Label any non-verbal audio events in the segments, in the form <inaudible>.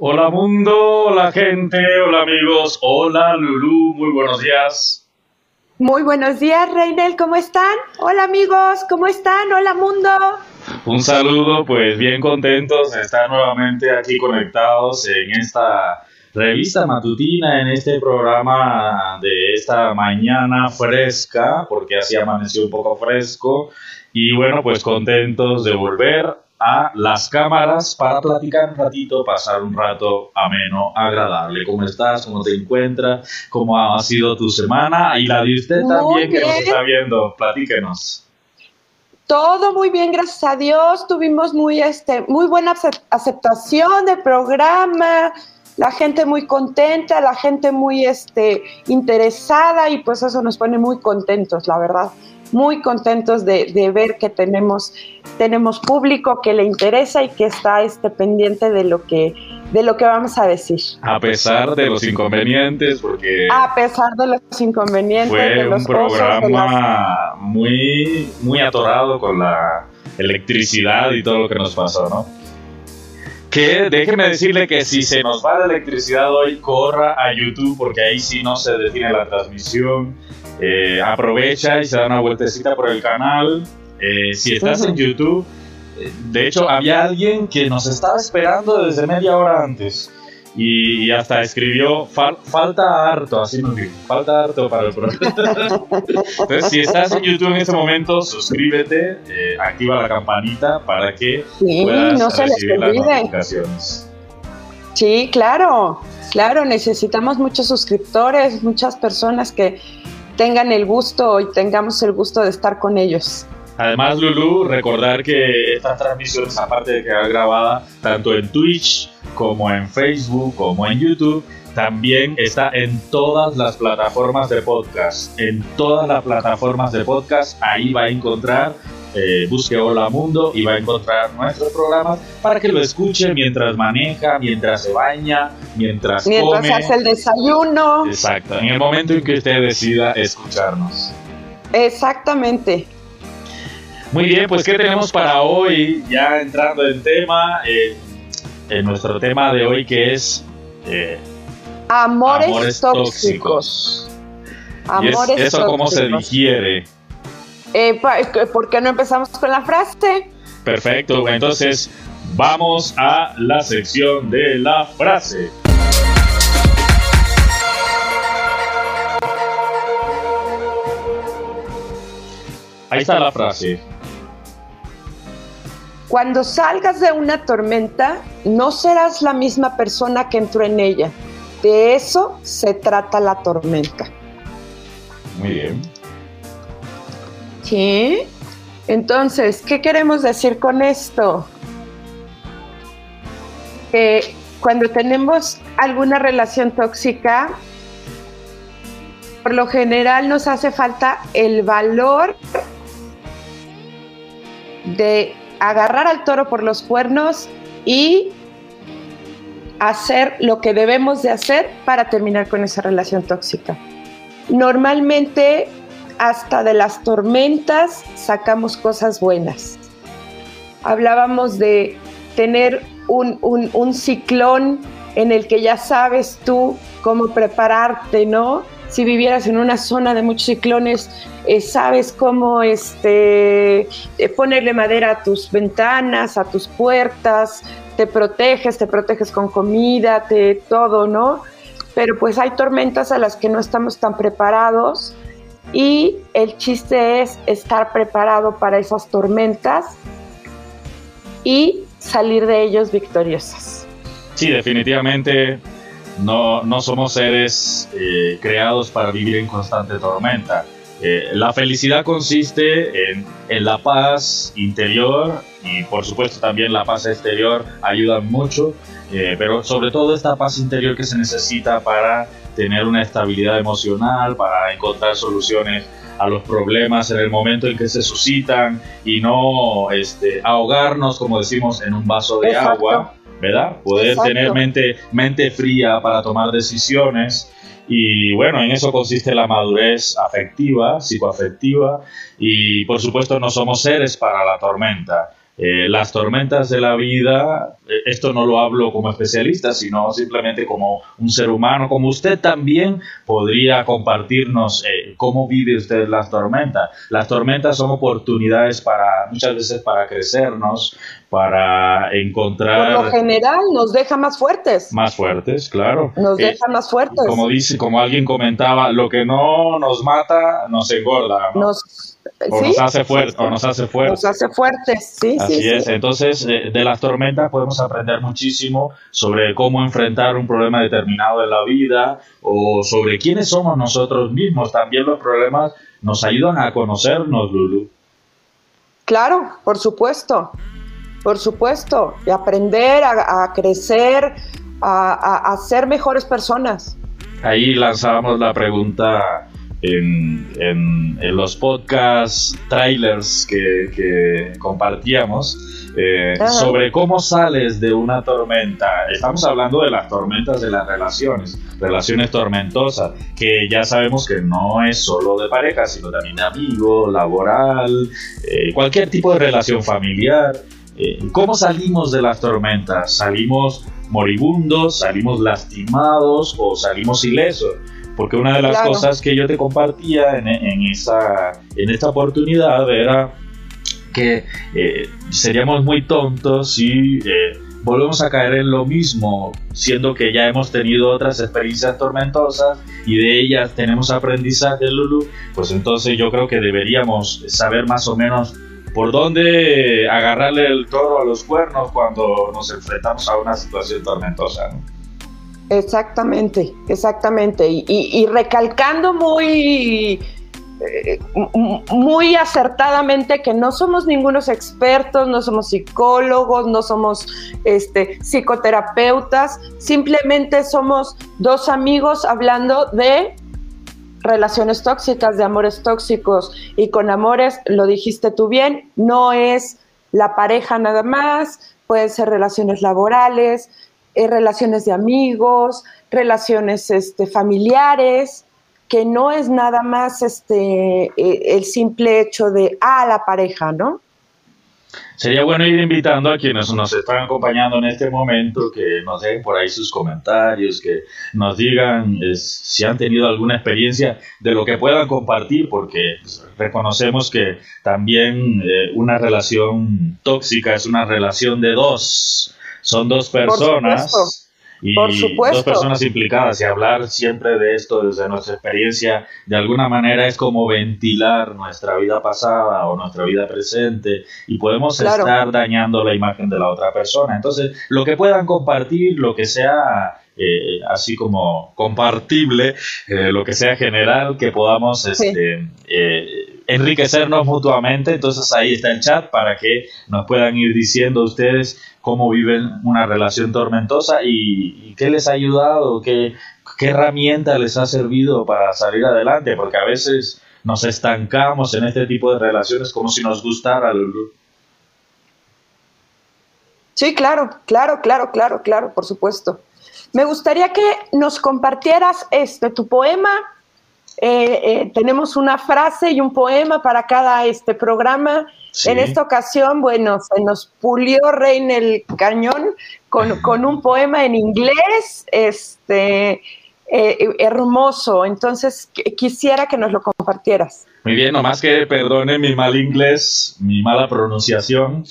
Hola mundo, hola gente, hola amigos, hola Lulu, muy buenos días. Muy buenos días, Reinel, ¿cómo están? Hola amigos, ¿cómo están? Hola mundo. Un saludo, pues bien contentos de estar nuevamente aquí conectados en esta revista matutina, en este programa de esta mañana fresca, porque así amaneció un poco fresco. Y bueno, pues contentos de volver a las cámaras para platicar un ratito, pasar un rato ameno, agradable. ¿Cómo estás? ¿Cómo te encuentras? ¿Cómo ha sido tu semana? Y la de usted también que nos está viendo. Platíquenos. Todo muy bien, gracias a Dios. Tuvimos muy, este, muy buena aceptación del programa, la gente muy contenta, la gente muy este, interesada y pues eso nos pone muy contentos, la verdad muy contentos de, ver que tenemos, tenemos público que le interesa y que está este, pendiente de lo que de lo que vamos a decir. A pesar de los inconvenientes, porque... A pesar de los inconvenientes. Fue un programa muy, muy atorado con la electricidad y todo lo que nos pasó, ¿no? Que déjeme decirle que si se nos va la electricidad hoy, corra a YouTube porque ahí sí no se detiene la transmisión eh, aprovecha y se da una vueltecita por el canal. Eh, si estás en YouTube, eh, de hecho había alguien que nos estaba esperando desde media hora antes y hasta escribió falta harto, así nos dijo, falta harto para el programa. <laughs> Entonces, si estás en YouTube en este momento, suscríbete, activa la campanita para que puedas no recibir las notificaciones. Sí, claro, claro, necesitamos muchos suscriptores, muchas personas que tengan el gusto y tengamos el gusto de estar con ellos. Además, Lulu, recordar que estas transmisiones, aparte de quedar grabada tanto en Twitch como en Facebook como en YouTube, también está en todas las plataformas de podcast. En todas las plataformas de podcast, ahí va a encontrar eh, busque Hola Mundo y va a encontrar nuestros programas para que lo escuche mientras maneja, mientras se baña, mientras, mientras hace el desayuno. Exacto, en el momento en que usted decida escucharnos. Exactamente. Muy bien, pues ¿qué tenemos para hoy? Ya entrando en tema, en nuestro tema de hoy que es eh, amores, tóxicos. Amores y eso cómo se digiere. Eh, ¿Por qué no empezamos con la frase? Perfecto, entonces vamos a la sección de la frase. Ahí está la frase. Cuando salgas de una tormenta, no serás la misma persona que entró en ella. De eso se trata la tormenta. Muy bien. Entonces, ¿qué queremos decir con esto? Que cuando tenemos alguna relación tóxica, por lo general nos hace falta el valor de agarrar al toro por los cuernos y hacer lo que debemos de hacer para terminar con esa relación tóxica. Normalmente hasta de las tormentas sacamos cosas buenas. Hablábamos de tener un, ciclón en el que ya sabes tú cómo prepararte, ¿no? Si vivieras en una zona de muchos ciclones, eh, sabes cómo este, eh, ponerle madera a tus ventanas, a tus puertas, te proteges, te proteges con comida, te, todo, ¿no? Pero pues hay tormentas a las que no estamos tan preparados y el chiste es estar preparado para esas tormentas y salir de ellos victoriosas. Sí, definitivamente no, no somos seres eh, creados para vivir en constante tormenta. Eh, la felicidad consiste en, en, la paz interior y por supuesto también la paz exterior ayudan mucho, eh, pero sobre todo esta paz interior que se necesita para tener una estabilidad emocional, para encontrar soluciones a los problemas en el momento en que se suscitan y no este, ahogarnos, como decimos, en un vaso de agua, ¿verdad? Poder tener mente, mente fría para tomar decisiones. Y bueno, en eso consiste la madurez afectiva, psicoafectiva, y por supuesto no somos seres para la tormenta. Eh, las tormentas de la vida, eh, esto no lo hablo como especialista, sino simplemente como un ser humano, como usted también podría compartirnos eh, cómo vive usted las tormentas. Las tormentas son oportunidades para, muchas veces para crecernos, para encontrar... Por lo general nos deja más fuertes. Más fuertes, claro. Nos deja más fuertes. Como dice, como alguien comentaba, lo que no nos mata nos engorda. Nos o nos hace fuerte o nos hace fuertes. Nos hace fuertes, sí, Así es. Entonces, eh, de las tormentas podemos aprender muchísimo sobre cómo enfrentar un problema determinado en la vida o sobre quiénes somos nosotros mismos. También los problemas nos ayudan a conocernos, Lulu. Claro, por supuesto. Por supuesto. Y aprender a, crecer, a, a ser mejores personas. Ahí lanzábamos la pregunta en, en, los podcasts, trailers que, compartíamos eh, sobre cómo sales de una tormenta. Estamos hablando de las tormentas de las relaciones, relaciones tormentosas, que ya sabemos que no es solo de pareja, sino también de amigo, laboral, eh, cualquier tipo de relación familiar. Eh, ¿Cómo salimos de las tormentas? ¿Salimos moribundos, salimos lastimados o salimos ilesos? Porque una de las cosas que yo te compartía en, en, esa, en esta oportunidad era que eh, seríamos muy tontos si eh, volvemos a caer en lo mismo, siendo que ya hemos tenido otras experiencias tormentosas y de ellas tenemos aprendizaje, Lulu, pues entonces yo creo que deberíamos saber más o menos por dónde agarrarle el toro a los cuernos cuando nos enfrentamos a una situación tormentosa. Exactamente, exactamente. Y, recalcando muy, eh, muy acertadamente que no somos ningunos expertos, no somos psicólogos, no somos este, psicoterapeutas, simplemente somos dos amigos hablando de relaciones tóxicas, de amores tóxicos. Y con amores, lo dijiste tú bien, no es la pareja nada más, pueden ser relaciones laborales, eh, relaciones de amigos, relaciones este, familiares, que no es nada más este, eh, el simple hecho de, ah, la pareja, ¿no? Sería bueno ir invitando a quienes nos están acompañando en este momento que nos dejen por ahí sus comentarios, que nos digan si han tenido alguna experiencia de lo que puedan compartir, porque reconocemos que también eh, una relación tóxica es una relación de dos son dos personas. y dos personas implicadas y hablar siempre de esto desde nuestra experiencia de alguna manera es como ventilar nuestra vida pasada o nuestra vida presente y podemos estar dañando la imagen de la otra persona. Entonces, lo que puedan compartir, lo que sea eh, así como compartible, eh, lo que sea general, que podamos este, eh, enriquecernos mutuamente. Entonces ahí está el chat para que nos puedan ir diciendo ustedes cómo viven una relación tormentosa y, qué les ha ayudado, qué, qué herramienta les ha servido para salir adelante, porque a veces nos estancamos en este tipo de relaciones como si nos gustara. Sí, claro, claro, claro, claro, claro, por supuesto. Me gustaría que nos compartieras este tu poema eh, eh, tenemos una frase y un poema para cada este programa. En esta ocasión, bueno, se nos pulió Reina el cañón <laughs> con, un poema en inglés, este, eh, hermoso. Entonces, quisiera que nos lo compartieras. Muy bien, nomás que perdone mi mal inglés, mi mala pronunciación.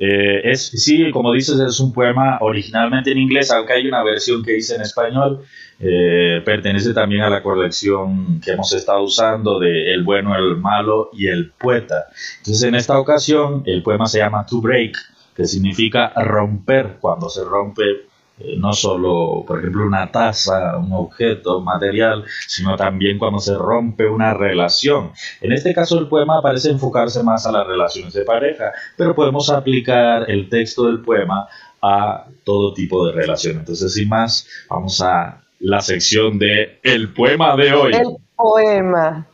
Es, sí, como dices, es un poema originalmente en inglés, aunque hay una versión que hice en español. Eh, pertenece también a la colección que hemos estado usando de El bueno, el malo y el poeta. Entonces en esta ocasión el poema se llama To Break, que significa romper, cuando se rompe eh, no solo, por ejemplo, una taza, un objeto material, sino también cuando se rompe una relación. En este caso el poema parece enfocarse más a las relaciones de pareja, pero podemos aplicar el texto del poema a todo tipo de relación. Entonces, sin más, vamos a la sección de El poema de hoy. El poema.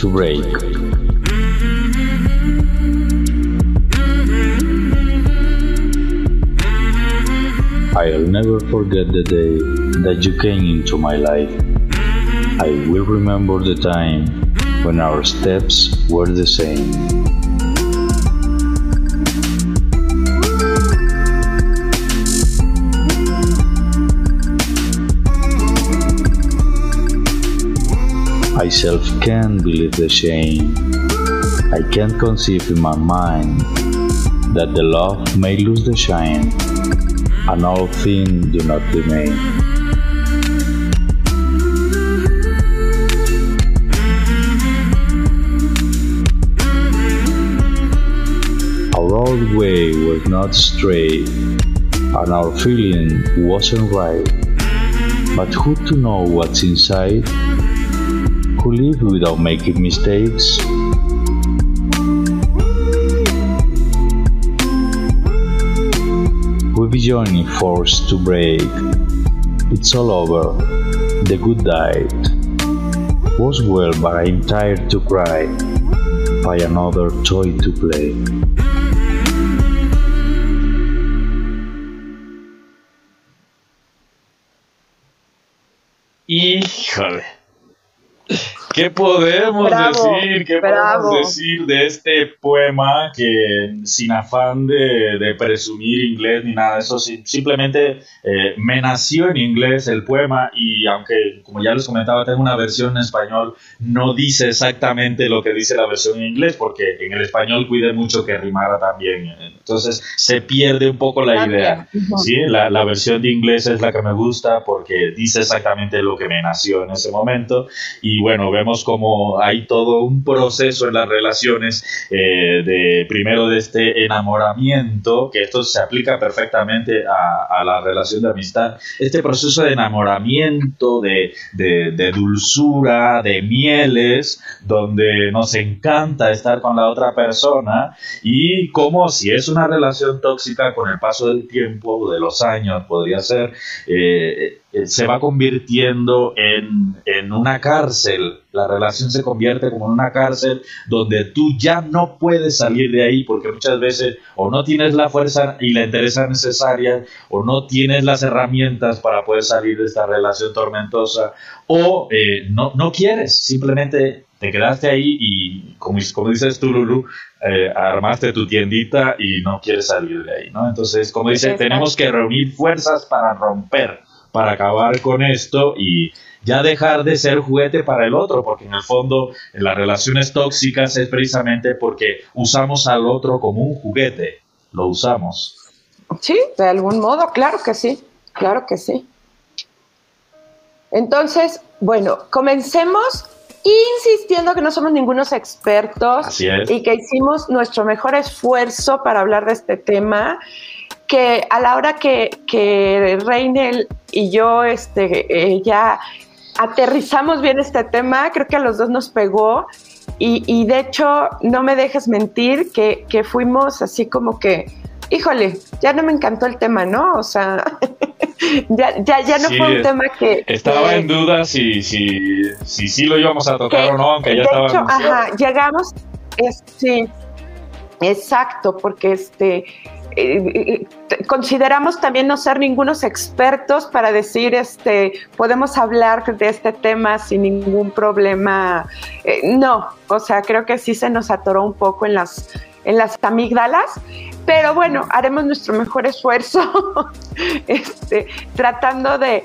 To break. I'll never forget the day that you came into my life. I will remember the time when our steps were the same. I self can't believe the shame. I can't conceive in my mind that the love may lose the shine, and all things do not remain. Our old way was not straight, and our feeling wasn't right. But who to know what's inside? Who live without making mistakes? We've journey forced to break. It's all over. The good died. Was well, but I'm tired to cry. By another toy to play. ¿Qué podemos decir? ¿Qué podemos decir de este poema que sin afán de, presumir inglés ni nada de eso, simplemente eh, me nació en inglés el poema y aunque, como ya les comentaba, tengo una versión en español, no dice exactamente lo que dice la versión en inglés porque en el español cuide mucho que rimara también. Entonces se pierde un poco la idea. ¿sí? La, la versión de inglés es la que me gusta porque dice exactamente lo que me nació en ese momento y bueno, vemos como hay todo un proceso en las relaciones eh, de primero de este enamoramiento, que esto se aplica perfectamente a, la relación de amistad, este proceso de enamoramiento, de, de, dulzura, de mieles, donde nos encanta estar con la otra persona y como si es una relación tóxica con el paso del tiempo, de los años, podría ser, eh, se va convirtiendo en, en, una cárcel. La relación se convierte como en una cárcel donde tú ya no puedes salir de ahí porque muchas veces o no tienes la fuerza y la interés necesaria o no tienes las herramientas para poder salir de esta relación tormentosa o eh, no, no quieres, simplemente te quedaste ahí y como, como dices tú, Lulu, eh, armaste tu tiendita y no quieres salir de ahí, ¿no? Entonces, como dice, tenemos que reunir fuerzas para romper para acabar con esto y ya dejar de ser juguete para el otro, porque en el fondo en las relaciones tóxicas es precisamente porque usamos al otro como un juguete, lo usamos. Sí, de algún modo, claro que sí, claro que sí. Entonces, bueno, comencemos insistiendo que no somos ningunos expertos y que hicimos nuestro mejor esfuerzo para hablar de este tema que a la hora que, que Reinel y yo este, eh, ya aterrizamos bien este tema, creo que a los dos nos pegó. Y, de hecho, no me dejes mentir que, fuimos así como que, híjole, ya no me encantó el tema, ¿no? O sea, <laughs> ya, ya, no fue un tema que... Estaba en duda si, si, si, sí lo íbamos a tocar o no, aunque ya estaba... Hecho, ajá, llegamos, sí, exacto, porque este eh, eh, consideramos también no ser ningunos expertos para decir, este, podemos hablar de este tema sin ningún problema. Eh, no, o sea, creo que sí se nos atoró un poco en las, en las amígdalas, pero bueno, haremos nuestro mejor esfuerzo, <laughs> este, tratando de,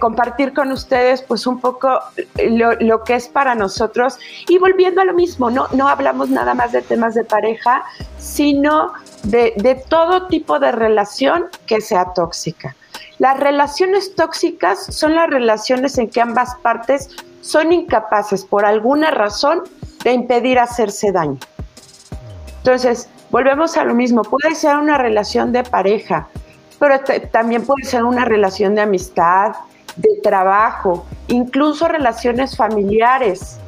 compartir con ustedes pues un poco lo, lo, que es para nosotros y volviendo a lo mismo, no, no hablamos nada más de temas de pareja, sino de, todo tipo de relación que sea tóxica. Las relaciones tóxicas son las relaciones en que ambas partes son incapaces por alguna razón de impedir hacerse daño. Entonces, volvemos a lo mismo, puede ser una relación de pareja, pero también puede ser una relación de amistad, de trabajo, incluso relaciones familiares.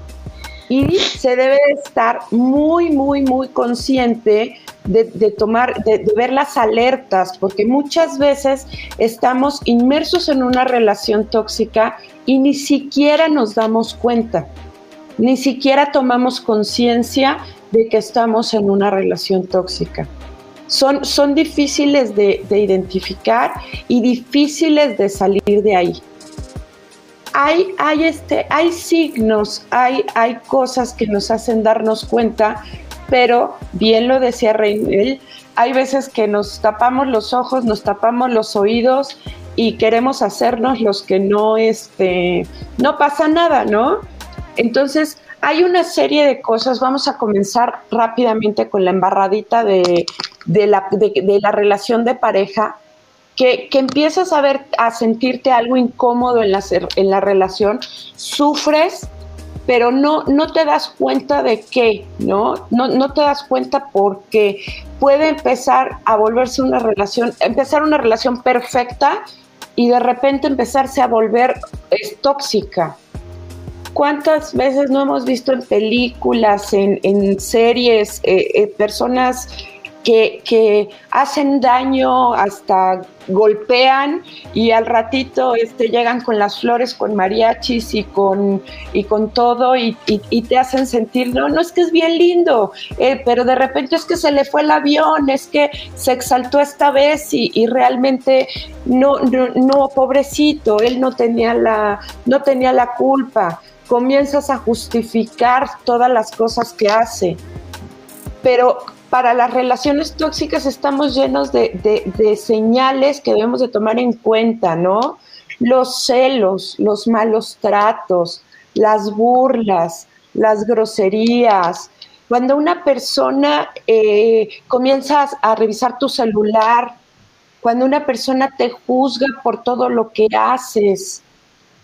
Y se debe estar muy, muy, muy consciente de, tomar, de, ver las alertas, porque muchas veces estamos inmersos en una relación tóxica y ni siquiera nos damos cuenta, ni siquiera tomamos conciencia de que estamos en una relación tóxica. Son, son difíciles de, de identificar y difíciles de salir de ahí. hay, hay, este, hay signos, hay, hay cosas que nos hacen darnos cuenta, pero bien lo decía Reinel, hay veces que nos tapamos los ojos, nos tapamos los oídos y queremos hacernos los que no, este, no pasa nada, ¿no? Entonces, hay una serie de cosas, vamos a comenzar rápidamente con la embarradita de, la, de la relación de pareja que, empiezas a ver, a sentirte algo incómodo en la, en la relación, sufres, pero no, no te das cuenta de qué, ¿no? ¿no? No te das cuenta porque puede empezar a volverse una relación, empezar una relación perfecta y de repente empezarse a volver tóxica. ¿Cuántas veces no hemos visto en películas, en, series, eh, eh, personas que, hacen daño, hasta golpean y al ratito este, llegan con las flores, con mariachis y con, y con todo y, te hacen sentir, no, no es que es bien lindo, eh, pero de repente es que se le fue el avión, es que se exaltó esta vez y, realmente no, no, no, pobrecito, él no tenía, la, no tenía la culpa. Comienzas a justificar todas las cosas que hace. Pero para las relaciones tóxicas estamos llenos de, señales que debemos de tomar en cuenta, ¿no? Los celos, los malos tratos, las burlas, las groserías. Cuando una persona eh, comienza a revisar tu celular, cuando una persona te juzga por todo lo que haces,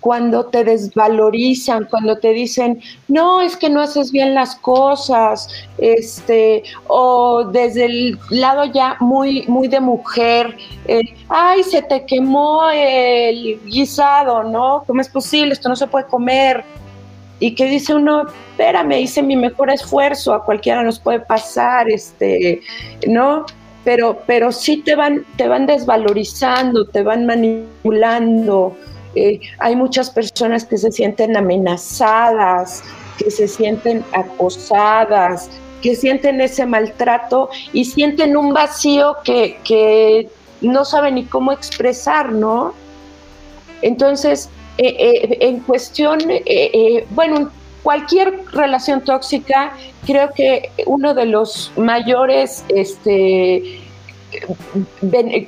cuando te desvalorizan, cuando te dicen, no, es que no haces bien las cosas, este, o desde el lado ya muy, muy de mujer, eh, ay, se te quemó el guisado, ¿no? ¿Cómo es posible? Esto no se puede comer. Y que dice uno, espérame, hice mi mejor esfuerzo, a cualquiera nos puede pasar, este, ¿no? Pero, pero sí te van, te van desvalorizando, te van manipulando, eh, hay muchas personas que se sienten amenazadas, que se sienten acosadas, que sienten ese maltrato y sienten un vacío que, no saben ni cómo expresar, ¿no? Entonces, eh, eh, en cuestión, bueno, cualquier relación tóxica, creo que uno de los mayores este,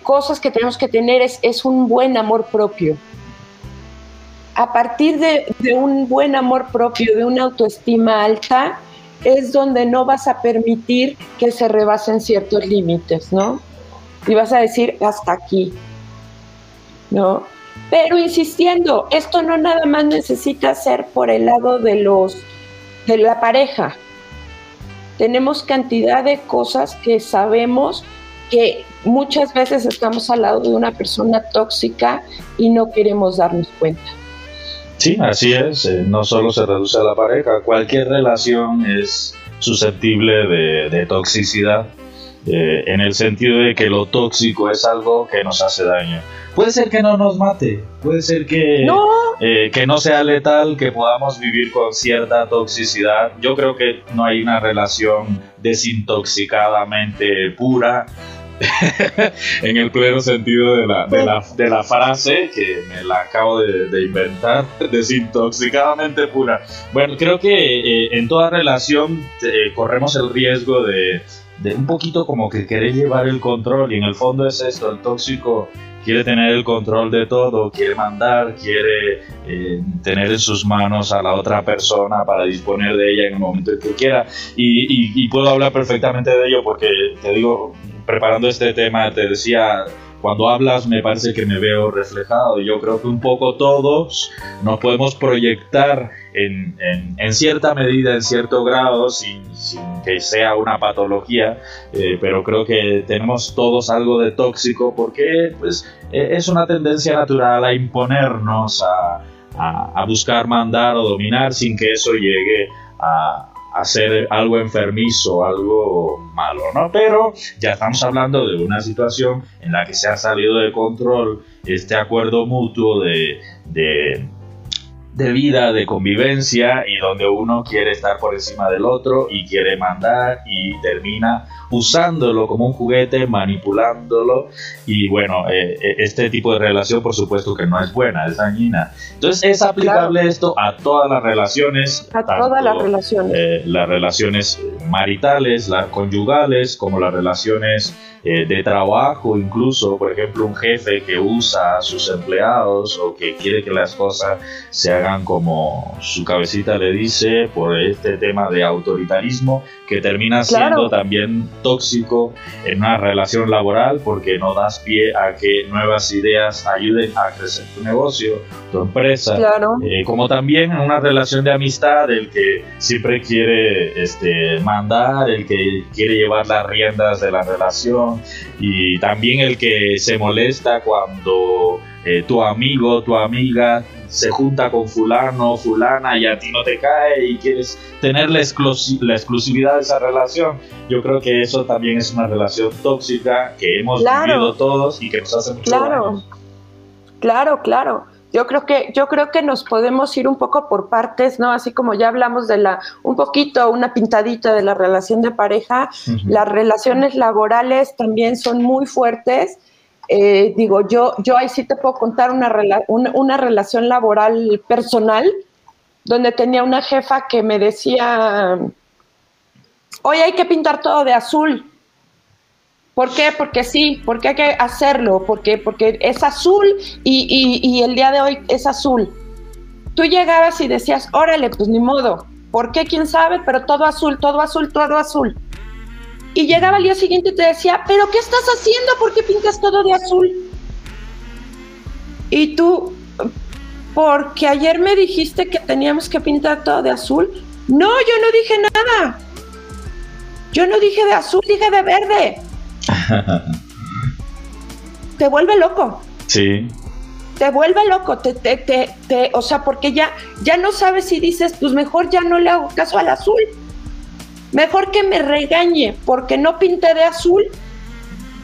cosas que tenemos que tener es un buen amor propio a partir de, un buen amor propio, de una autoestima alta, es donde no vas a permitir que se rebasen ciertos límites, ¿no? Y vas a decir hasta aquí, ¿no? Pero insistiendo, esto no nada más necesita ser por el lado de los de la pareja. Tenemos cantidad de cosas que sabemos que muchas veces estamos al lado de una persona tóxica y no queremos darnos cuenta. Sí, así es. Eh, no solo se reduce a la pareja, cualquier relación es susceptible de, toxicidad. Eh, en el sentido de que lo tóxico es algo que nos hace daño. Puede ser que no nos mate, puede ser que no, eh, que no sea letal, que podamos vivir con cierta toxicidad. Yo creo que no hay una relación desintoxicadamente pura, <laughs> en el pleno sentido de la, de la, de la frase que me la acabo de, inventar, <laughs> desintoxicadamente pura. Bueno, creo que eh, en toda relación eh, corremos el riesgo de, de un poquito como que querer llevar el control y en el fondo es esto, el tóxico quiere tener el control de todo, quiere mandar, quiere eh, tener en sus manos a la otra persona para disponer de ella en el momento que quiera. Y, y, puedo hablar perfectamente de ello porque, te digo, preparando este tema, te decía, cuando hablas me parece que me veo reflejado. Yo creo que un poco todos nos podemos proyectar en, en, cierta medida, en cierto grado, sin, que sea una patología, eh, pero creo que tenemos todos algo de tóxico porque pues, e, es una tendencia natural a imponernos, a, a buscar mandar o dominar sin que eso llegue a, hacer algo enfermizo, algo malo, ¿no? Pero ya estamos hablando de una situación en la que se ha salido de control este acuerdo mutuo de, de vida, de convivencia y donde uno quiere estar por encima del otro y quiere mandar y termina usándolo como un juguete, manipulándolo y bueno, eh, eh, este tipo de relación por supuesto que no es buena, es dañina. Entonces es aplicable esto a todas las relaciones. A todas las relaciones. Eh, las relaciones maritales, las conyugales, como las relaciones de trabajo, incluso, por ejemplo, un jefe que usa a sus empleados o que quiere que las cosas se hagan como su cabecita le dice por este tema de autoritarismo que termina siendo también tóxico en una relación laboral porque no das pie a que nuevas ideas ayuden a crecer tu negocio, tu empresa, eh, como también en una relación de amistad, el que siempre quiere este, mandar, el que quiere llevar las riendas de la relación y también el que se molesta cuando eh, tu amigo, tu amiga se junta con fulano, fulana y a ti no te cae y quieres tener la, exclusividad de esa relación. Yo creo que eso también es una relación tóxica que hemos vivido todos y que nos hace mucho claro. daño. Claro, claro. Yo creo que yo creo que nos podemos ir un poco por partes, ¿no? Así como ya hablamos de la un poquito una pintadita de la relación de pareja, las relaciones laborales también son muy fuertes eh, digo, yo, yo ahí sí te puedo contar una, una, relación laboral personal, donde tenía una jefa que me decía, hoy hay que pintar todo de azul. ¿Por qué? Porque sí, porque hay que hacerlo, porque, porque es azul y, y, el día de hoy es azul. Tú llegabas y decías, órale, pues ni modo. ¿Por qué? ¿Quién sabe? Pero todo azul, todo azul, todo azul y llegaba al día siguiente y te decía, pero ¿qué estás haciendo? ¿Por qué pintas todo de azul? Y tú, porque ayer me dijiste que teníamos que pintar todo de azul. No, yo no dije nada. Yo no dije de azul, dije de verde. <laughs> te vuelve loco. Sí. Te vuelve loco, te, te, te, te, o sea, porque ya, ya no sabes si dices, pues mejor ya no le hago caso al azul. Mejor que me regañe porque no pinté de azul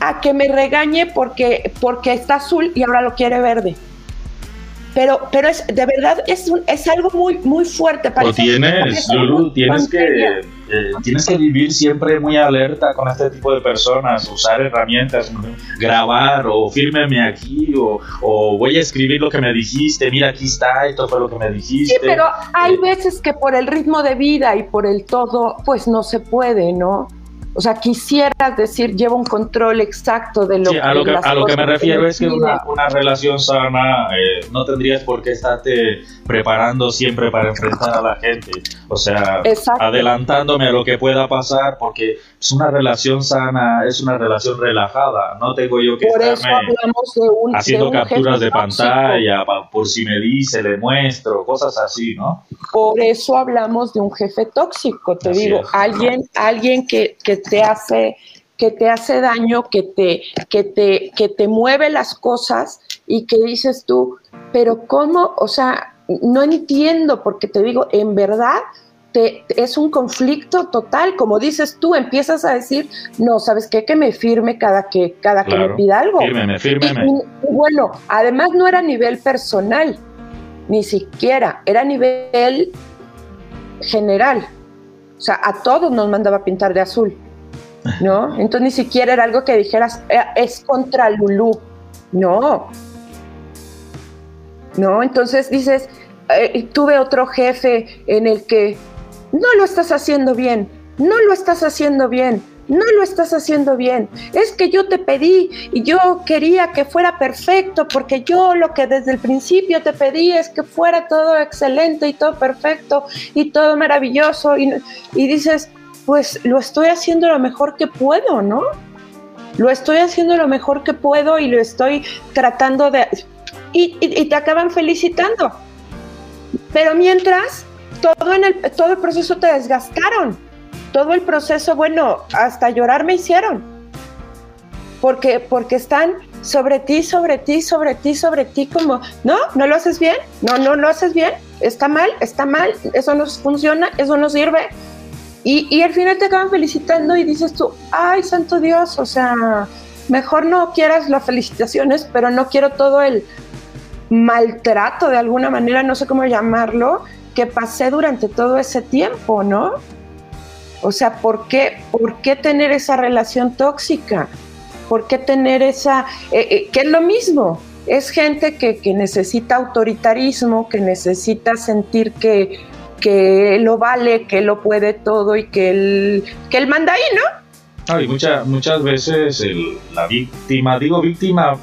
a que me regañe porque, porque está azul y ahora lo quiere verde. Pero, pero es de verdad es, es algo muy, muy fuerte. Para tienes, Lulu, tienes que eh, tienes que vivir siempre muy alerta con este tipo de personas, usar herramientas, grabar o fírmeme aquí o, o, voy a escribir lo que me dijiste, mira aquí está, esto fue lo que me dijiste. Sí, pero hay eh, veces que por el ritmo de vida y por el todo, pues no se puede, ¿no? O sea, quisieras decir, llevo un control exacto de lo, sí, a lo que A lo que me refiero es que una, una, relación sana eh, no tendrías por qué estarte preparando siempre para enfrentar a la gente. O sea, adelantándome a lo que pueda pasar, porque es una relación sana, es una relación relajada. No tengo yo que estarme haciendo capturas de pantalla por si me dice, le muestro, cosas así, ¿no? Por eso hablamos de un jefe tóxico, te digo, alguien, alguien que, que te hace que te hace daño, que te, que te, que te mueve las cosas y que dices tú, pero ¿cómo? O sea, no entiendo, porque te digo, en verdad te, es un conflicto total, como dices tú, empiezas a decir, no, ¿sabes qué? Que me firme cada que, cada que me pida algo. Fírmeme, fírmeme. Y, bueno, además no era a nivel personal, ni siquiera, era a nivel general. O sea, a todos nos mandaba pintar de azul. ¿No? Entonces ni siquiera era algo que dijeras, eh, es contra Lulú, no. No, entonces dices, eh, tuve otro jefe en el que no lo estás haciendo bien, no lo estás haciendo bien, no lo estás haciendo bien. Es que yo te pedí y yo quería que fuera perfecto porque yo lo que desde el principio te pedí es que fuera todo excelente y todo perfecto y todo maravilloso y, y dices, pues lo estoy haciendo lo mejor que puedo, ¿no? Lo estoy haciendo lo mejor que puedo y lo estoy tratando de... Y, te acaban felicitando. Pero mientras, todo, en el, todo el proceso te desgastaron. Todo el proceso, bueno, hasta llorar me hicieron. Porque, porque están sobre ti, sobre ti, sobre ti, sobre ti, como, no, no lo haces bien, no, no lo haces bien, está mal, está mal, eso no funciona, eso no sirve, y, al final te acaban felicitando y dices tú, ay, santo Dios, o sea, mejor no quieras las felicitaciones, pero no quiero todo el, maltrato de alguna manera, no sé cómo llamarlo, que pasé durante todo ese tiempo, ¿no? O sea, ¿por qué, por qué tener esa relación tóxica? ¿Por qué tener esa... Eh, eh, que es lo mismo, es gente que, necesita autoritarismo, que necesita sentir que, que lo vale, que lo puede todo y que él, que él manda ahí, ¿no? y muchas veces la víctima, digo víctima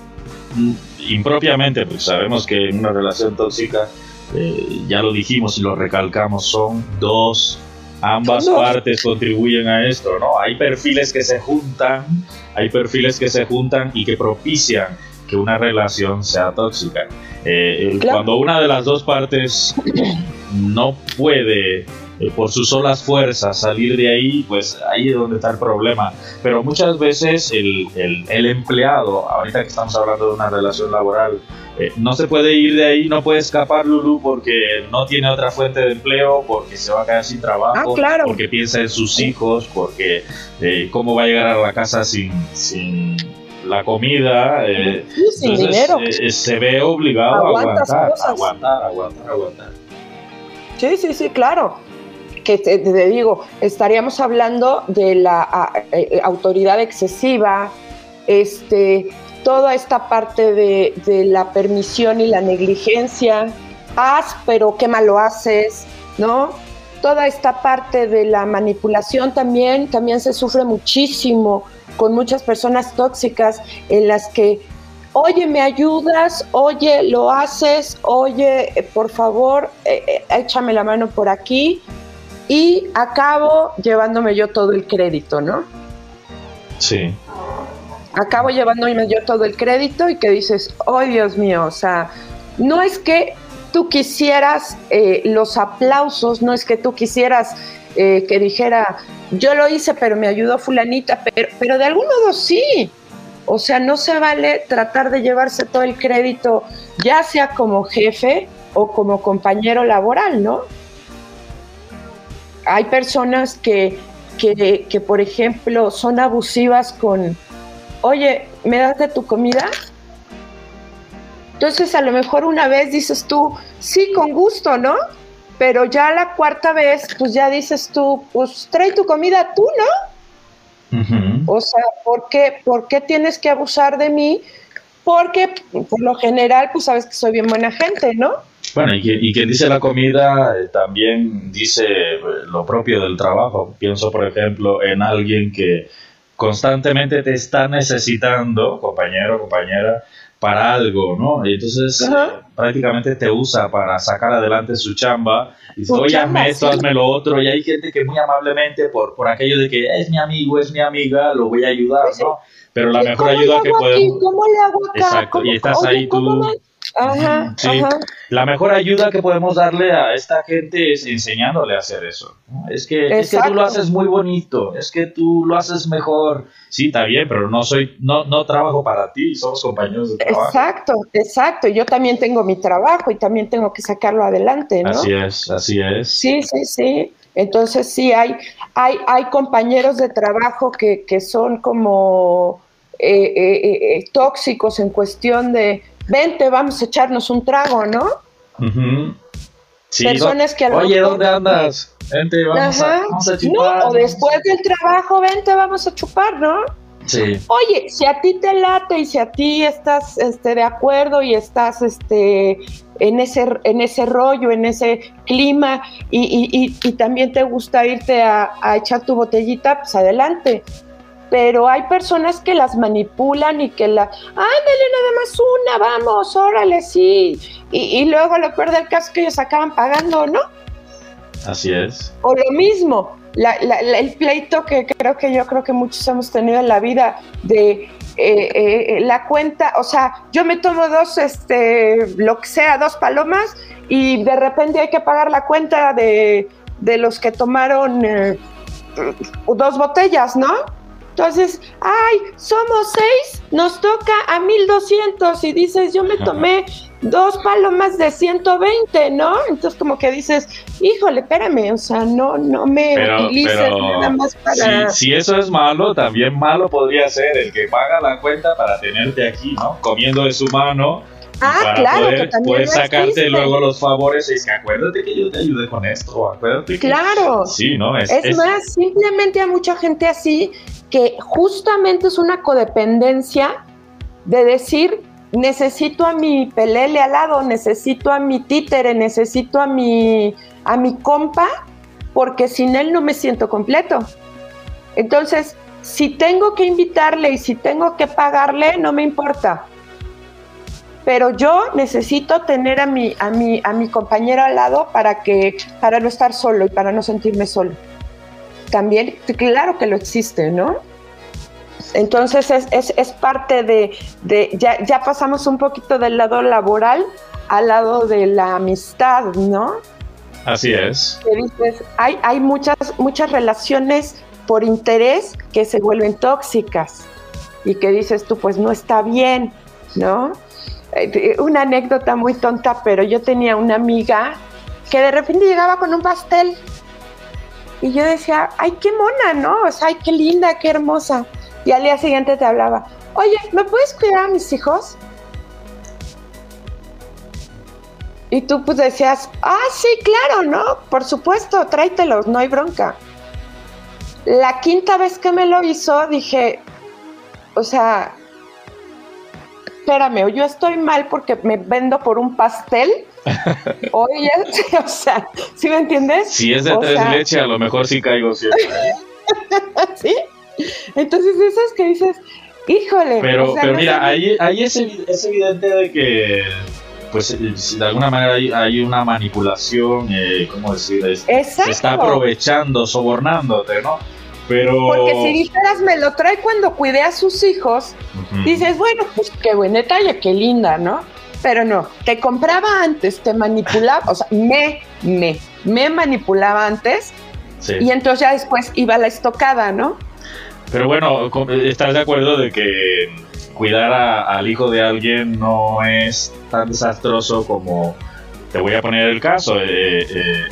mm, impropiamente, pues sabemos que en una relación tóxica, eh, ya lo dijimos y lo recalcamos, son dos ambas partes contribuyen a esto, ¿no? Hay perfiles que se juntan, hay perfiles que se juntan y que propician que una relación sea tóxica. Eh, cuando una de las dos partes no puede eh, por sus solas fuerzas salir de ahí, pues ahí es donde está el problema. Pero muchas veces el, el, el empleado, ahorita que estamos hablando de una relación laboral, eh, no se puede ir de ahí, no puede escapar Lulu porque no tiene otra fuente de empleo, porque se va a quedar sin trabajo, ah, porque piensa en sus hijos, porque eh, cómo va a llegar a la casa sin, sin la comida. Eh, sin dinero. se ve obligado a aguantar, aguantar, aguantar, aguantar. Sí, sí, sí, claro. Que te, digo, estaríamos hablando de la autoridad excesiva, este, toda esta parte de, la permisión y la negligencia, haz, pero qué malo haces, ¿no? Toda esta parte de la manipulación también, también se sufre muchísimo con muchas personas tóxicas en las que, oye, me ayudas, oye, lo haces, oye, eh, por favor, eh, eh, échame la mano por aquí y acabo llevándome yo todo el crédito, ¿no? Sí acabo llevándome yo todo el crédito y que dices, oh Dios mío, o sea, no es que tú quisieras eh, los aplausos, no es que tú quisieras eh, que dijera, yo lo hice, pero me ayudó fulanita, pero, pero de algún modo sí. O sea, no se vale tratar de llevarse todo el crédito, ya sea como jefe o como compañero laboral, ¿no? Hay personas que, que, que por ejemplo, son abusivas con, oye, ¿me das de tu comida? Entonces a lo mejor una vez dices tú, sí, con gusto, ¿no? Pero ya la cuarta vez, pues ya dices tú, pues trae tu comida tú, ¿no? O sea, ¿por qué, ¿por qué tienes que abusar de mí? Porque por lo general, pues sabes que soy bien buena gente, ¿no? Bueno, y, quien dice la comida eh, también dice eh, lo propio del trabajo. Pienso, por ejemplo, en alguien que constantemente te está necesitando, compañero, compañera, para algo, ¿no? Y entonces prácticamente te usa para sacar adelante su chamba. Y dice, oye, hazme esto, hazme lo otro. Y hay gente que muy amablemente, por, por aquello de que es mi amigo, es mi amiga, lo voy a ayudar, ¿no? Pero la mejor ayuda que podemos... ¿Cómo le hago acá? Exacto, y estás ahí tú Ajá, sí. La mejor ayuda que podemos darle a esta gente es enseñándole a hacer eso. Es que, es que tú lo haces muy bonito, es que tú lo haces mejor. Sí, está bien, pero no soy, no, no trabajo para ti, somos compañeros de trabajo. Exacto, exacto. Yo también tengo mi trabajo y también tengo que sacarlo adelante, ¿no? Así es, así es. Sí, sí, sí. Entonces sí, hay, hay, hay compañeros de trabajo que, que son como eh, eh, eh, tóxicos en cuestión de vente, vamos a echarnos un trago, ¿no? Personas que Oye, ¿dónde andas? Vente, vamos, a, chupar. No, o después del trabajo, vente, vamos a chupar, ¿no? Sí. Oye, si a ti te late y si a ti estás este, de acuerdo y estás este, en, ese, en ese rollo, en ese clima y, y, también te gusta irte a, a, echar tu botellita, pues adelante pero hay personas que las manipulan y que la, ándale nada más una, vamos, órale, sí, y, luego lo peor del caso es que ellos acaban pagando, ¿no? Así es. O lo mismo, el pleito que creo que yo creo que muchos hemos tenido en la vida de eh, eh, la cuenta, o sea, yo me tomo dos, este, lo que sea, dos palomas y de repente hay que pagar la cuenta de, los que tomaron eh, dos botellas, ¿no? Entonces, ay, somos seis, nos toca a 1200 y dices, yo me tomé dos palomas de 120, ¿no? Entonces como que dices, híjole, espérame, o sea, no, no me utilices nada más para... Si, si, eso es malo, también malo podría ser el que paga la cuenta para tenerte aquí, ¿no? Comiendo de su mano Ah, claro, que puedes sacarte luego los favores y es que acuérdate que yo te ayudé con esto, acuérdate que... Claro. Sí, ¿no? Es, Es, es- más, simplemente hay mucha gente así que justamente es una codependencia de decir, necesito a mi pelele al lado, necesito a mi títere, necesito a mi, a mi compa, porque sin él no me siento completo. Entonces, si tengo que invitarle y si tengo que pagarle, no me importa. Pero yo necesito tener a mi, a mi, a mi compañero al lado para, que, para no estar solo y para no sentirme solo también, claro que lo existe, ¿no? Entonces es, es, es parte de, de ya, ya pasamos un poquito del lado laboral al lado de la amistad, ¿no? Así es. Que dices, hay, hay muchas, muchas relaciones por interés que se vuelven tóxicas y que dices tú, pues no está bien, ¿no? Eh, Una anécdota muy tonta, pero yo tenía una amiga que de repente llegaba con un pastel y yo decía, ay, qué mona, ¿no? O sea, ay, qué linda, qué hermosa. Y al día siguiente te hablaba, oye, ¿me puedes cuidar a mis hijos? Y tú pues decías, ah, sí, claro, ¿no? Por supuesto, tráetelos, no hay bronca. La quinta vez que me lo hizo, dije, o sea, espérame, o yo estoy mal porque me vendo por un pastel, <laughs> o ella, <laughs> o sea, ¿sí me entiendes? Si es de O tres sea, leche, a lo mejor sí caigo siempre. <laughs> ¿Sí? Entonces, esas que dices, híjole. Pero, o sea, pero no mira, ahí, ahí es, evi- es evidente de que, pues, eh, si de alguna manera hay, hay una manipulación, eh, ¿cómo decir? Es- Exacto. se está aprovechando, sobornándote, ¿no? Pero... Porque si dijeras, me lo trae cuando cuidé a sus hijos, dices, bueno, pues qué buen detalle, qué linda, ¿no? Pero no, te compraba antes, te manipulaba, o sea, me, me, me manipulaba antes Sí. y entonces ya después iba la estocada, ¿no? Pero bueno, ¿estás de acuerdo de que cuidar a- al hijo de alguien no es tan desastroso como... Te voy a poner el caso. eh, eh,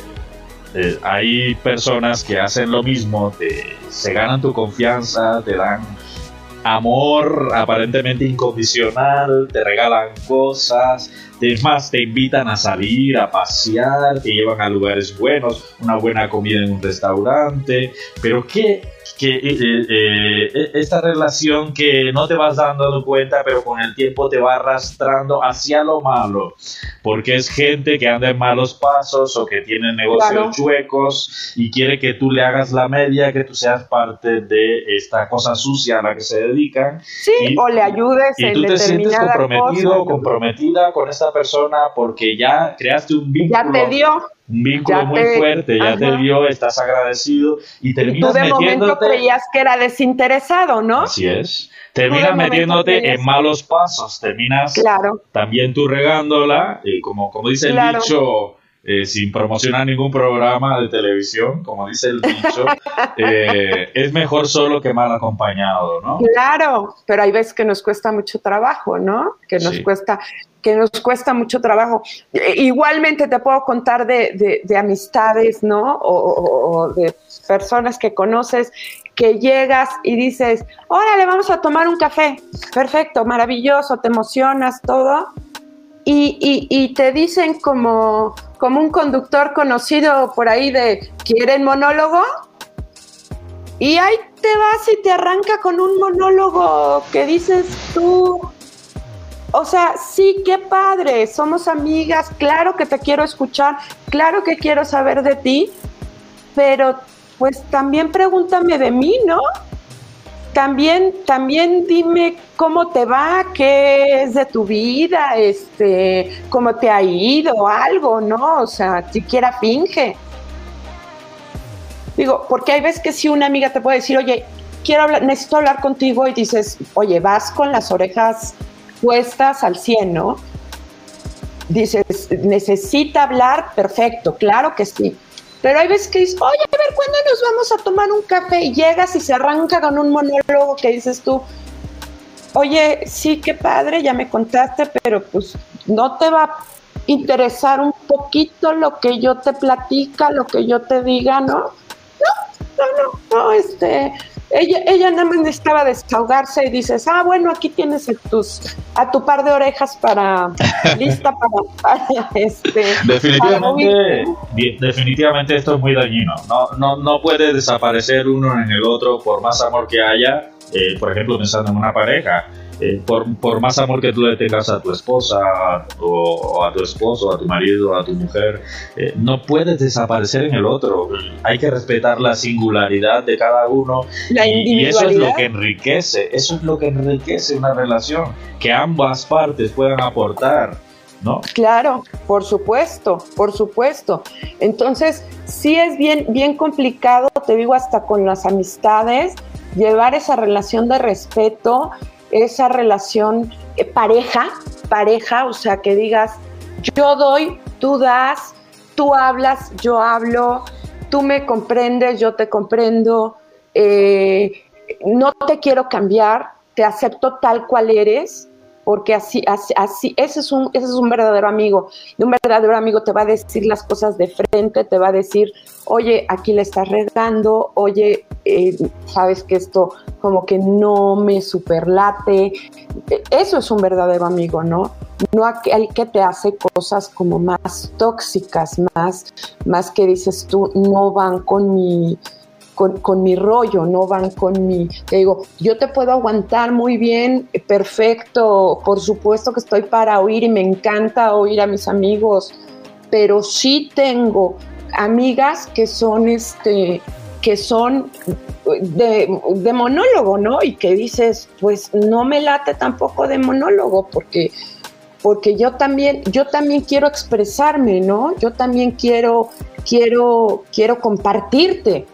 eh, hay personas que hacen lo mismo, te- se ganan tu confianza, te dan amor aparentemente incondicional, te regalan cosas, es te invitan a salir, a pasear, te llevan a lugares buenos, una buena comida en un restaurante, pero ¿qué? Que eh, eh, eh, esta relación que no te vas dando cuenta, pero con el tiempo te va arrastrando hacia lo malo, porque es gente que anda en malos pasos o que tiene negocios Claro. chuecos y quiere que tú le hagas la media, que tú seas parte de esta cosa sucia a la que se dedican Sí, Y- o le ayudes y en tú te sientes comprometido, cosa. comprometida con esta persona porque ya creaste un vínculo, Ya te dio, un vínculo ya muy te- fuerte, ya te ajá. dio, estás agradecido y y tú terminas de momento metiéndote. creías que era desinteresado, ¿no? Así es. Terminas momento metiéndote creías- en malos pasos, terminas Claro, también tú regándola, y como, como dice el Claro. dicho, eh, sin promocionar ningún programa de televisión, como dice el dicho, <laughs> eh, es mejor solo que mal acompañado, ¿no? Claro, pero hay veces que nos cuesta mucho trabajo, ¿no? Que nos Sí. cuesta, que nos cuesta mucho trabajo. Eh, Igualmente te puedo contar de, de- de amistades, ¿no? O, o- o de personas que conoces que llegas y dices, órale, vamos a tomar un café. Perfecto, maravilloso, te emocionas, todo. Y, y- y te dicen como, como un conductor conocido por ahí de, ¿quieren monólogo? Y ahí te vas y te arranca con un monólogo que dices tú. O sea, sí, qué padre, somos amigas, claro que te quiero escuchar, claro que quiero saber de ti, pero pues también pregúntame de mí, ¿no? También, también dime cómo te va, qué es de tu vida, este, cómo te ha ido, algo, ¿no? O sea, siquiera finge. Digo, porque hay veces que si una amiga te puede decir, oye, quiero hablar, necesito hablar contigo y dices, oye, vas con las orejas puestas al 100, ¿no? Dices, necesita hablar, perfecto, claro que sí. Pero hay veces que dices, oye, a ver, ¿cuándo nos vamos a tomar un café? Y llegas y se arranca con un monólogo que dices tú, oye, sí, qué padre, ya me contaste, pero pues no te va a interesar un poquito lo que yo te platica, lo que yo te diga, ¿no? No, no, no, no, este, ella, ella nada más necesitaba desahogarse y dices, ah, bueno, aquí tienes a, tus, a tu par de orejas para, <laughs> lista para, este. Definitivamente, definitivamente esto es muy dañino. No, no, no puede desaparecer uno en el otro por más amor que haya. Eh, por ejemplo, pensando en una pareja, eh, por, más amor que tú le tengas a tu esposa o, a tu esposo, a tu marido, a tu mujer, eh, no puedes desaparecer en el otro. Hay que respetar la singularidad de cada uno. y, eso es lo que enriquece, eso es lo que enriquece una relación, que ambas partes puedan aportar. ¿No? Claro, por supuesto, por supuesto. Entonces, sí es bien, bien complicado, te digo, hasta con las amistades, llevar esa relación de respeto esa relación eh, pareja, pareja, o sea, que digas, yo doy, tú das, tú hablas, yo hablo, tú me comprendes, yo te comprendo, eh, no te quiero cambiar, te acepto tal cual eres, porque así, así, así ese, es un, ese es un verdadero amigo. Y un verdadero amigo te va a decir las cosas de frente, te va a decir, oye, aquí le estás regando, oye, eh, sabes que esto como que no me superlate. Eso es un verdadero amigo, ¿no? No aquel que te hace cosas como más tóxicas, más, más que dices tú, no van con mi con, mi rollo, no van con mi, te digo, yo te puedo aguantar muy bien, perfecto, por supuesto que estoy para oír y me encanta oír a mis amigos, pero sí tengo amigas que son este que son de, de, monólogo, ¿no? Y que dices, pues no me late tampoco de monólogo, porque, porque yo también, yo también quiero expresarme, ¿no? Yo también quiero, quiero, quiero compartirte.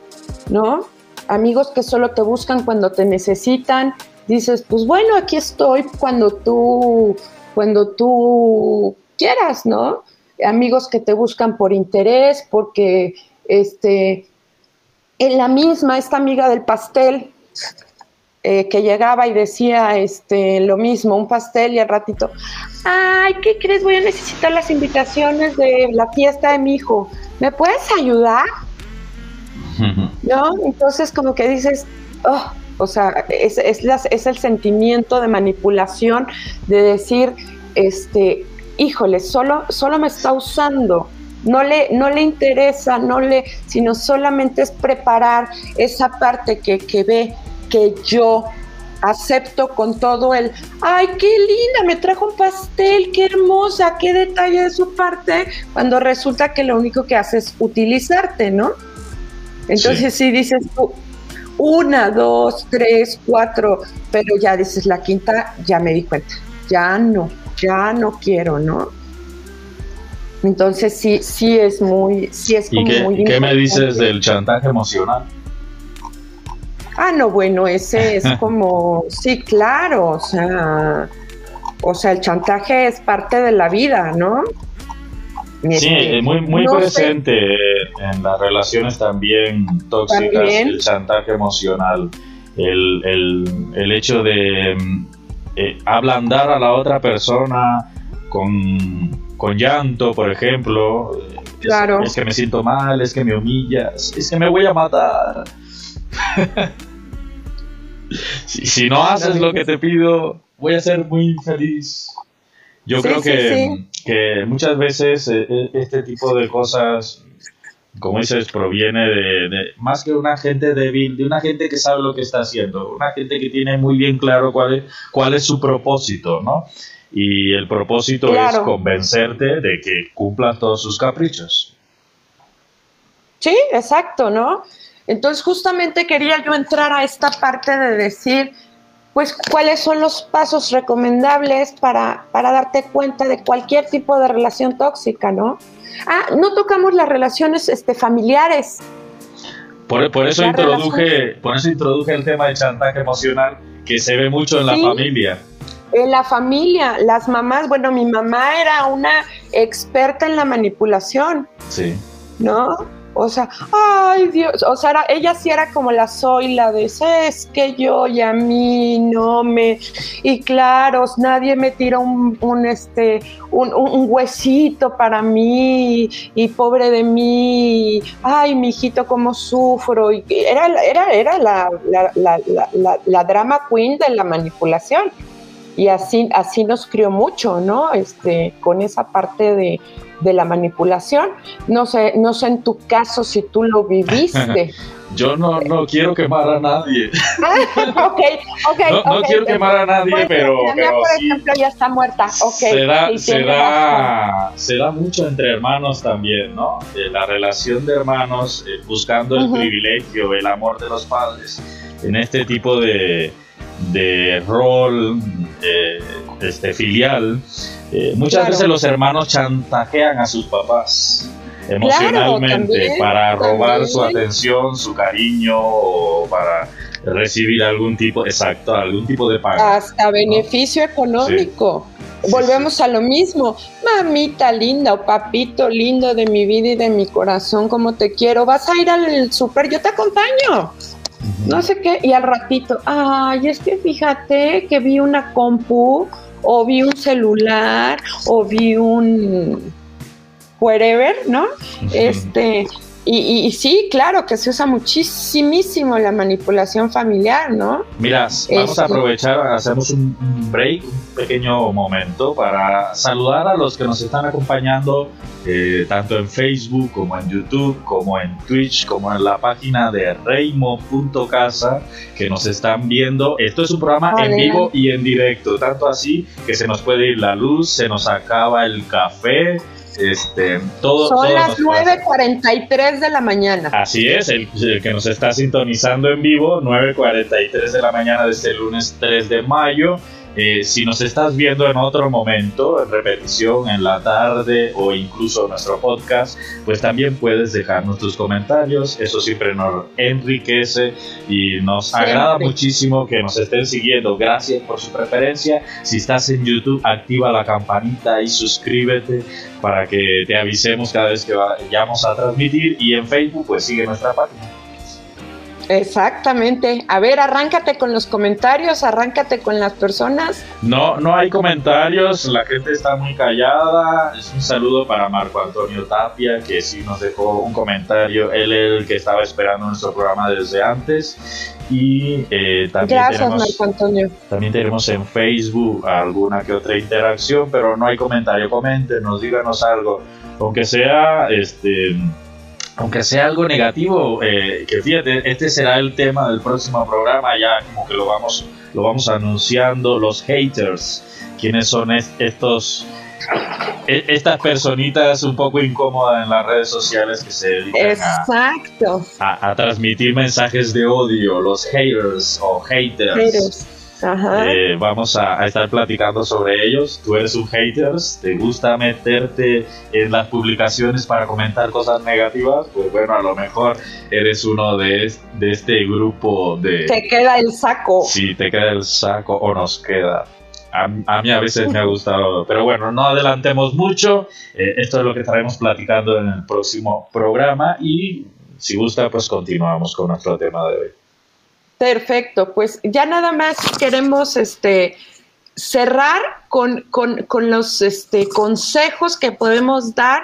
¿No? Amigos que solo te buscan cuando te necesitan. Dices, pues bueno, aquí estoy cuando tú, cuando tú quieras, ¿no? Amigos que te buscan por interés, porque este, en la misma, esta amiga del pastel, eh, que llegaba y decía este, lo mismo, un pastel y al ratito, ay, ¿qué crees? Voy a necesitar las invitaciones de la fiesta de mi hijo. ¿Me puedes ayudar? ¿No? Entonces como que dices, oh, o sea, es, es, el sentimiento de manipulación de decir, este, híjole, solo, solo me está usando, no le, no le interesa, no le, sino solamente es preparar esa parte que, que ve que yo acepto con todo el, ay, qué linda, me trajo un pastel, qué hermosa, qué detalle de su parte, cuando resulta que lo único que hace es utilizarte, ¿no? Entonces si dices tú, una, dos, tres, cuatro, pero ya dices la quinta, ya me di cuenta, ya no, ya no quiero, ¿no? Entonces sí, sí es muy, sí es como ¿Y qué, muy ¿qué me dices del chantaje emocional? Ah, no, bueno, ese es <laughs> como, sí, claro, o sea, o sea, el chantaje es parte de la vida, ¿no? Sí, eh, muy, muy presente en las relaciones también tóxicas, el chantaje emocional, el, el, hecho de eh, ablandar a la otra persona con, con llanto, por ejemplo. Claro. Es, que me siento mal, es que me humillas, es que me voy a matar. <laughs> si, si no haces lo que te pido, voy a ser muy infeliz. Yo creo que, que, muchas veces eh, eh, este tipo de cosas, como dices, proviene de, más que una gente débil, de una gente que sabe lo que está haciendo, una gente que tiene muy bien claro cuál es, cuál es su propósito, ¿no? Y el propósito es convencerte de que cumplan todos sus caprichos. Sí, exacto, ¿no? Entonces justamente quería yo entrar a esta parte de decir, pues cuáles son los pasos recomendables para, para darte cuenta de cualquier tipo de relación tóxica, ¿no? Ah, no tocamos las relaciones este, familiares. Por, por eso introduje, por eso introduje el tema de chantaje emocional que se ve mucho en la familia. En la familia, las mamás, bueno, mi mamá era una experta en la manipulación. Sí. ¿No? O sea, ay Dios, o sea, ella sí era como la soy, la de, es que yo y a mí no me, y claro, nadie me tira un, este, un, huesito para mí, y pobre de mí, ay, mijito, cómo sufro, y era, era, era la, la drama queen de la manipulación. Y así, así nos crió mucho, ¿no? Este, con esa parte de, la manipulación. No sé, no sé en tu caso si tú lo viviste. <laughs> Yo no, no quiero quemar a nadie. Ah, ok. No, quiero quemar a nadie, pero. por ejemplo, ya está muerta. Okay, se, da, se, da, se da mucho entre hermanos también, ¿no? Eh, la relación de hermanos eh, buscando el privilegio, el amor de los padres en este tipo de de rol eh, este, filial, eh, muchas veces los hermanos chantajean a sus papás emocionalmente para robar su atención, su cariño o para recibir algún tipo, exacto, algún tipo de pago. Hasta beneficio económico. Volvemos a lo mismo. Mamita linda o papito lindo de mi vida y de mi corazón, como te quiero. Vas a ir al súper, yo te acompaño no sé qué, y al ratito, ay, es que fíjate que vi una compu, o vi un celular, o vi un wherever, ¿no? Este, y, sí, claro que se usa muchísimo la manipulación familiar, ¿no? Mira, vamos a este, aprovechar, hacemos un break, un pequeño momento para saludar a los que nos están acompañando eh, tanto en Facebook como en YouTube, como en Twitch, como en la página de reimo.casa que nos están viendo. Esto es un programa en vivo y en directo, tanto así que se nos puede ir la luz, se nos acaba el café este, todo, Son las 9.43 de la mañana. Así es, el, que nos está sintonizando en vivo, 9.43 de la mañana de este lunes 3 de mayo. Eh, si nos estás viendo en otro momento, en repetición, en la tarde o incluso nuestro podcast, pues también puedes dejarnos tus comentarios. Eso siempre nos enriquece y nos agrada muchísimo que nos estén siguiendo. Gracias por su preferencia. Si estás en YouTube, activa la campanita y suscríbete para que te avisemos cada vez que vayamos a transmitir. Y en Facebook, pues sigue nuestra página. Exactamente. A ver, arráncate con los comentarios, arráncate con las personas. No, no hay comentarios, la gente está muy callada. Es un saludo para Marco Antonio Tapia, que sí nos dejó un comentario. Él es el que estaba esperando nuestro programa desde antes. Y eh, también, Gracias, tenemos, Marco Antonio. también tenemos en Facebook alguna que otra interacción, pero no hay comentario. Coméntenos, díganos algo. Aunque sea este aunque sea algo negativo, eh, que fíjate, este será el tema del próximo programa, ya como que lo vamos, lo vamos anunciando, los haters, quiénes son estos, e, estas personitas un poco incómodas en las redes sociales que se dedican Exacto. A, a, transmitir mensajes de odio, los haters o haters. haters. Eh, vamos a, estar platicando sobre ellos. Tú eres un hater, te gusta meterte en las publicaciones para comentar cosas negativas, pues bueno, a lo mejor eres uno de, de este grupo de... Te queda el saco. Sí, te queda el saco o nos queda. A, mí a veces me ha gustado, pero bueno, no adelantemos mucho. Eh, esto es lo que estaremos platicando en el próximo programa y si gusta, pues continuamos con nuestro tema de hoy. Perfecto, pues ya nada más queremos este, cerrar con, los este, consejos que podemos dar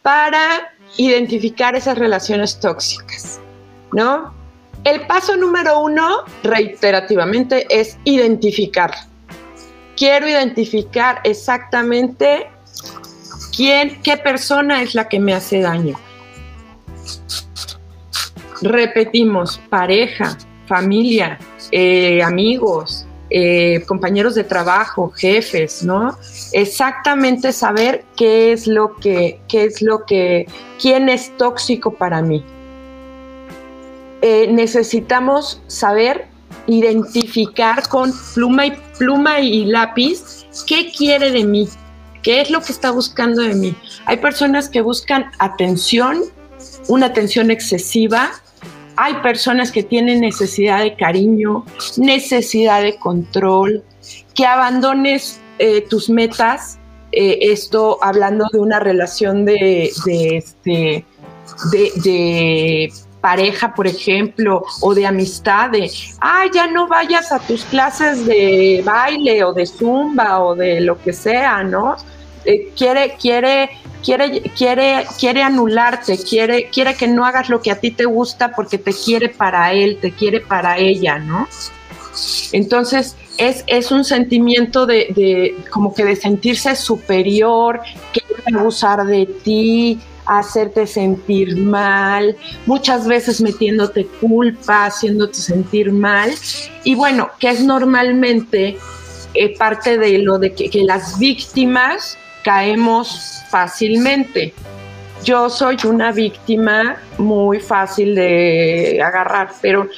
para identificar esas relaciones tóxicas, ¿no? El paso número uno, reiterativamente, es identificar. Quiero identificar exactamente quién, qué persona es la que me hace daño. Repetimos, pareja, familia, eh, amigos, eh, compañeros de trabajo, jefes, ¿no? Exactamente saber qué es lo que, qué es lo que, quién es tóxico para mí. Eh, necesitamos saber identificar con pluma y pluma y lápiz qué quiere de mí, qué es lo que está buscando de mí. Hay personas que buscan atención, una atención excesiva, hay personas que tienen necesidad de cariño, necesidad de control, que abandones eh, tus metas. Eh, esto hablando de una relación de, este, de, pareja, por ejemplo, o de amistad, de, ay, ya no vayas a tus clases de baile o de zumba o de lo que sea, ¿no? Eh, quiere, quiere, quiere, quiere, quiere anularte, quiere, quiere que no hagas lo que a ti te gusta porque te quiere para él, te quiere para ella, ¿no? Entonces, es, es un sentimiento de, de, como que de sentirse superior, que abusar de ti, hacerte sentir mal, muchas veces metiéndote culpa, haciéndote sentir mal. Y bueno, que es normalmente eh, parte de lo de que las víctimas caemos fácilmente. Yo soy una víctima muy fácil de agarrar, pero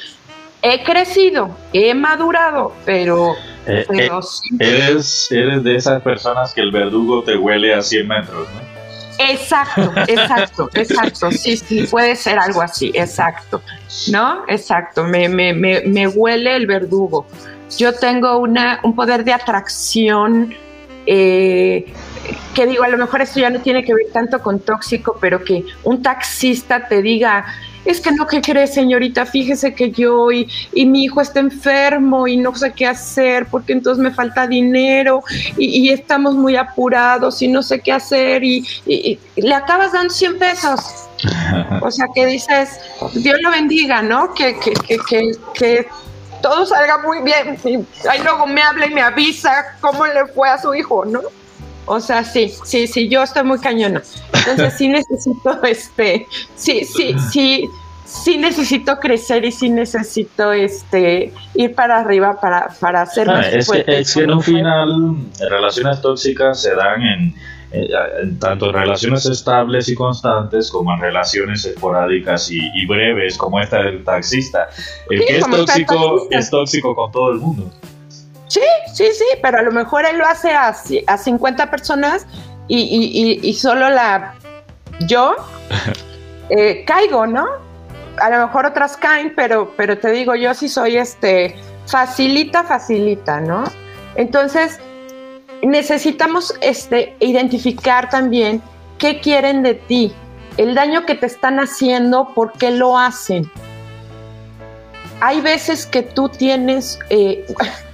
he crecido, he madurado, pero... Eh, eh, eres, eres de esas personas que el verdugo te huele a 100 metros, ¿no? Exacto, <laughs> exacto, exacto. Sí, sí, puede ser algo así, exacto. ¿No? Exacto, me, me, me, me huele el verdugo. Yo tengo una, un poder de atracción eh, que digo, a lo mejor esto ya no tiene que ver tanto con tóxico, pero que un taxista te diga, es que no, ¿qué crees, señorita? Fíjese que yo y, mi hijo está enfermo y no sé qué hacer porque entonces me falta dinero y, estamos muy apurados y no sé qué hacer y, le acabas dando 100 pesos. <laughs> O sea, que dices, Dios lo bendiga, ¿no? Que, que, que, que, todo salga muy bien. Y ahí luego me habla y me avisa cómo le fue a su hijo, ¿no? O sea, sí, sí, sí, yo estoy muy cañona. Entonces sí necesito, <laughs> este, sí, sí, sí, sí necesito crecer y sí necesito, este, ir para arriba para, para hacer ah, es, que, es que en un final relaciones tóxicas se dan en, tanto en relaciones estables y constantes como en relaciones esporádicas y, breves como esta del taxista. El que es tóxico es tóxico con todo el mundo. Sí, sí, sí, pero a lo mejor él lo hace a, a 50 personas y, y, solo la yo <laughs> eh, caigo, ¿no? A lo mejor otras caen, pero, pero te digo, yo sí soy este, facilita, facilita, ¿no? Entonces, necesitamos este, identificar también qué quieren de ti, el daño que te están haciendo, por qué lo hacen. Hay veces que tú tienes, eh, <laughs>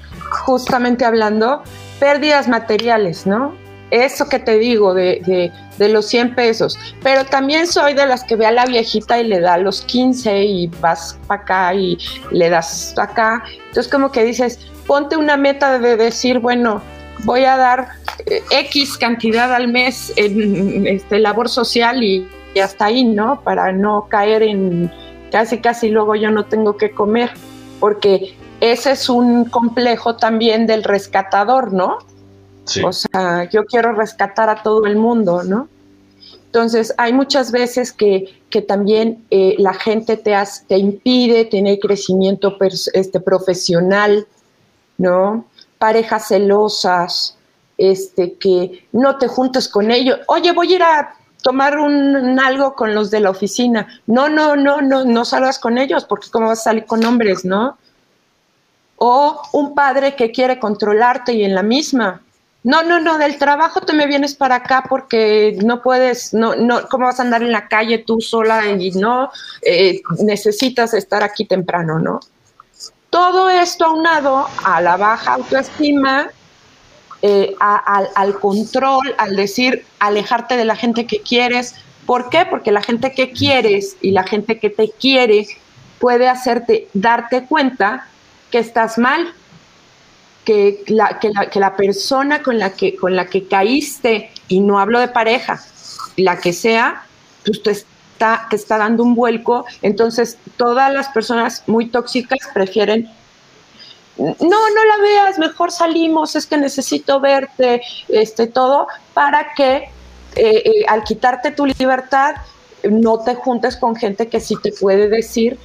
justamente hablando, pérdidas materiales, ¿no? Eso que te digo de, los 100 pesos. Pero también soy de las que ve a la viejita y le da los 15 y vas para acá y le das acá. Entonces como que dices, ponte una meta de decir, bueno, voy a dar eh, X cantidad al mes en este, labor social y, y hasta ahí, ¿no? Para no caer en casi, casi luego yo no tengo que comer. Porque ese es un complejo también del rescatador, ¿no? Sí. O sea, yo quiero rescatar a todo el mundo, ¿no? Entonces, hay muchas veces que, que también eh, la gente te, te impide tener crecimiento este, profesional, ¿no? Parejas celosas, este, que no te juntes con ellos. Oye, voy a ir a tomar un, algo con los de la oficina. No, no, no, no, no salgas con ellos, porque cómo vas a salir con hombres, ¿no? O un padre que quiere controlarte y en la misma. No, no, no, del trabajo te me vienes para acá porque no puedes, no, no, ¿cómo vas a andar en la calle tú sola y no? Eh, necesitas estar aquí temprano, ¿no? Todo esto aunado a la baja autoestima, eh, al control, al decir alejarte de la gente que quieres. ¿Por qué? Porque la gente que quieres y la gente que te quiere puede hacerte darte cuenta que estás mal, que la, que la, que la persona con la que, con la que caíste, y no hablo de pareja, la que sea, pues te está, te está dando un vuelco. Entonces, todas las personas muy tóxicas prefieren no, no la veas, mejor salimos, es que necesito verte, este, todo, para que eh, eh, al quitarte tu libertad no te juntes con gente que sí te puede decir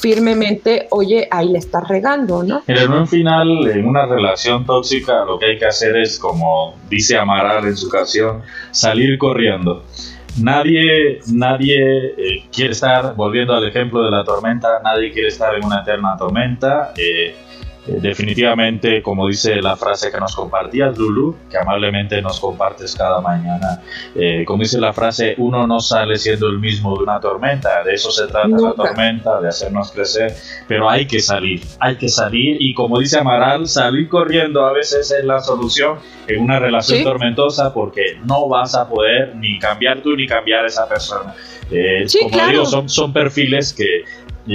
firmemente, oye, ahí le estás regando, ¿no? En un final, en una relación tóxica, lo que hay que hacer es, como dice Amaral en su canción, salir corriendo. Nadie, nadie eh, quiere estar, volviendo al ejemplo de la tormenta, nadie quiere estar en una eterna tormenta. Eh, eh, definitivamente, como dice la frase que nos compartías, Lulu, que amablemente nos compartes cada mañana, eh, como dice la frase, uno no sale siendo el mismo de una tormenta, de eso se trata la tormenta, de hacernos crecer, pero hay que salir, hay que salir y como dice Amaral, salir corriendo a veces es la solución en una relación tormentosa porque no vas a poder ni cambiar tú ni cambiar esa persona. Eh, como digo, son, son perfiles que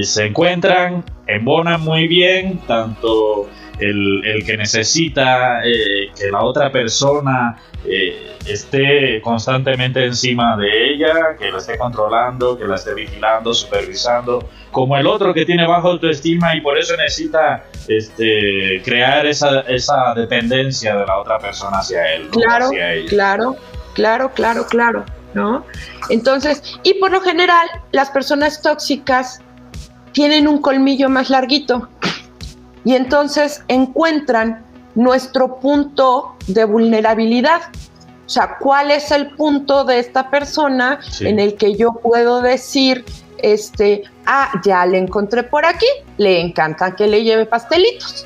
se encuentran, embonan muy bien, tanto el, que necesita eh, que la otra persona eh, esté constantemente encima de ella, que la esté controlando, que la esté vigilando, supervisando, como el otro que tiene baja autoestima y por eso necesita este, crear esa, esa dependencia de la otra persona hacia él. Claro, claro, claro, claro, claro, ¿no? Entonces, y por lo general, las personas tóxicas tienen un colmillo más larguito y entonces encuentran nuestro punto de vulnerabilidad. O sea, ¿cuál es el punto de esta persona en el que yo puedo decir, este, ah, ya le encontré por aquí, le encanta que le lleve pastelitos.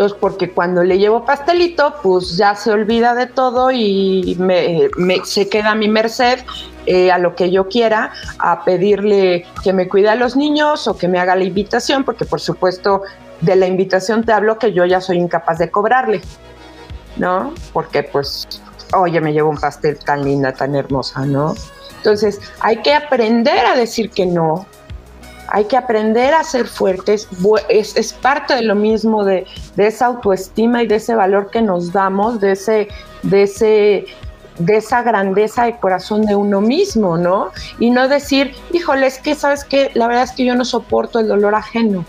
Entonces, porque cuando le llevo pastelito, pues ya se olvida de todo y me, se queda a mi merced eh, a lo que yo quiera, a pedirle que me cuide a los niños o que me haga la invitación, porque por supuesto de la invitación te hablo que yo ya soy incapaz de cobrarle, ¿no? Porque pues, oye, me llevo un pastel tan linda, tan hermosa, ¿no? Entonces, hay que aprender a decir que no, hay que aprender a ser fuertes, es, parte de lo mismo de, esa autoestima y de ese valor que nos damos, de ese, de ese de esa grandeza de corazón de uno mismo, ¿no? Y no decir, híjole, es que, ¿sabes qué? La verdad es que yo no soporto el dolor ajeno.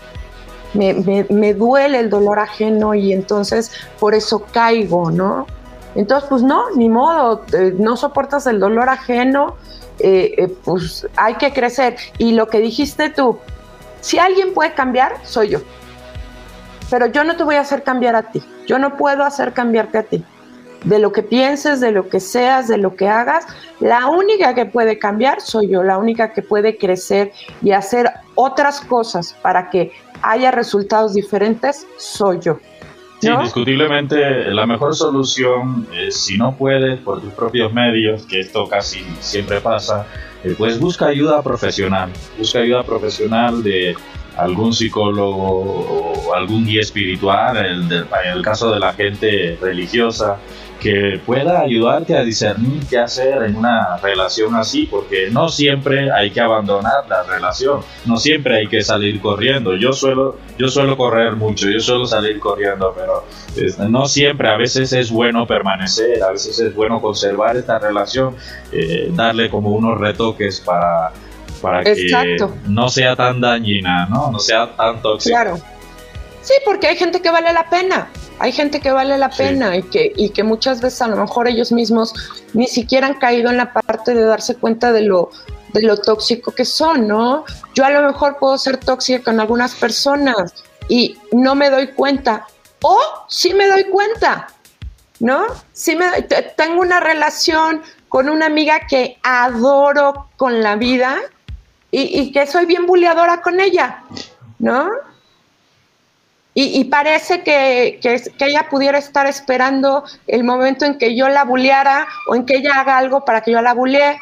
Me, me, duele el dolor ajeno y entonces por eso caigo, ¿no? Entonces, pues no, ni modo, eh, no soportas el dolor ajeno, eh, eh, pues hay que crecer. Y lo que dijiste tú, si alguien puede cambiar, soy yo. Pero yo no te voy a hacer cambiar a ti. Yo no puedo hacer cambiarte a ti de lo que pienses, de lo que seas, de lo que hagas, la única que puede cambiar soy yo, la única que puede crecer y hacer otras cosas para que haya resultados diferentes soy yo. Sí, indiscutiblemente la mejor solución es si no puedes por tus propios medios, que esto casi siempre pasa, eh, pues busca ayuda profesional, busca ayuda profesional de algún psicólogo o algún guía espiritual, en el caso de la gente religiosa, que pueda ayudarte a discernir qué hacer en una relación así, porque no siempre hay que abandonar la relación, no siempre hay que salir corriendo. Yo suelo, yo suelo correr mucho, yo suelo salir corriendo, pero no siempre, a veces es bueno permanecer, a veces es bueno conservar esta relación, eh, darle como unos retoques para, para que no sea tan dañina, ¿no? No sea tan tóxica. Claro. Sí, porque hay gente que vale la pena hay gente que vale la pena y, que, y que muchas veces a lo mejor ellos mismos ni siquiera han caído en la parte de darse cuenta de lo, de lo tóxico que son, ¿no? Yo a lo mejor puedo ser tóxica con algunas personas y no me doy cuenta, o sí me doy cuenta, ¿no? Sí me, tengo una relación con una amiga que adoro con la vida y, y que soy bien buleadora con ella, ¿no? Y, parece que, ella pudiera estar esperando el momento en que yo la bulleara o en que ella haga algo para que yo la bullee,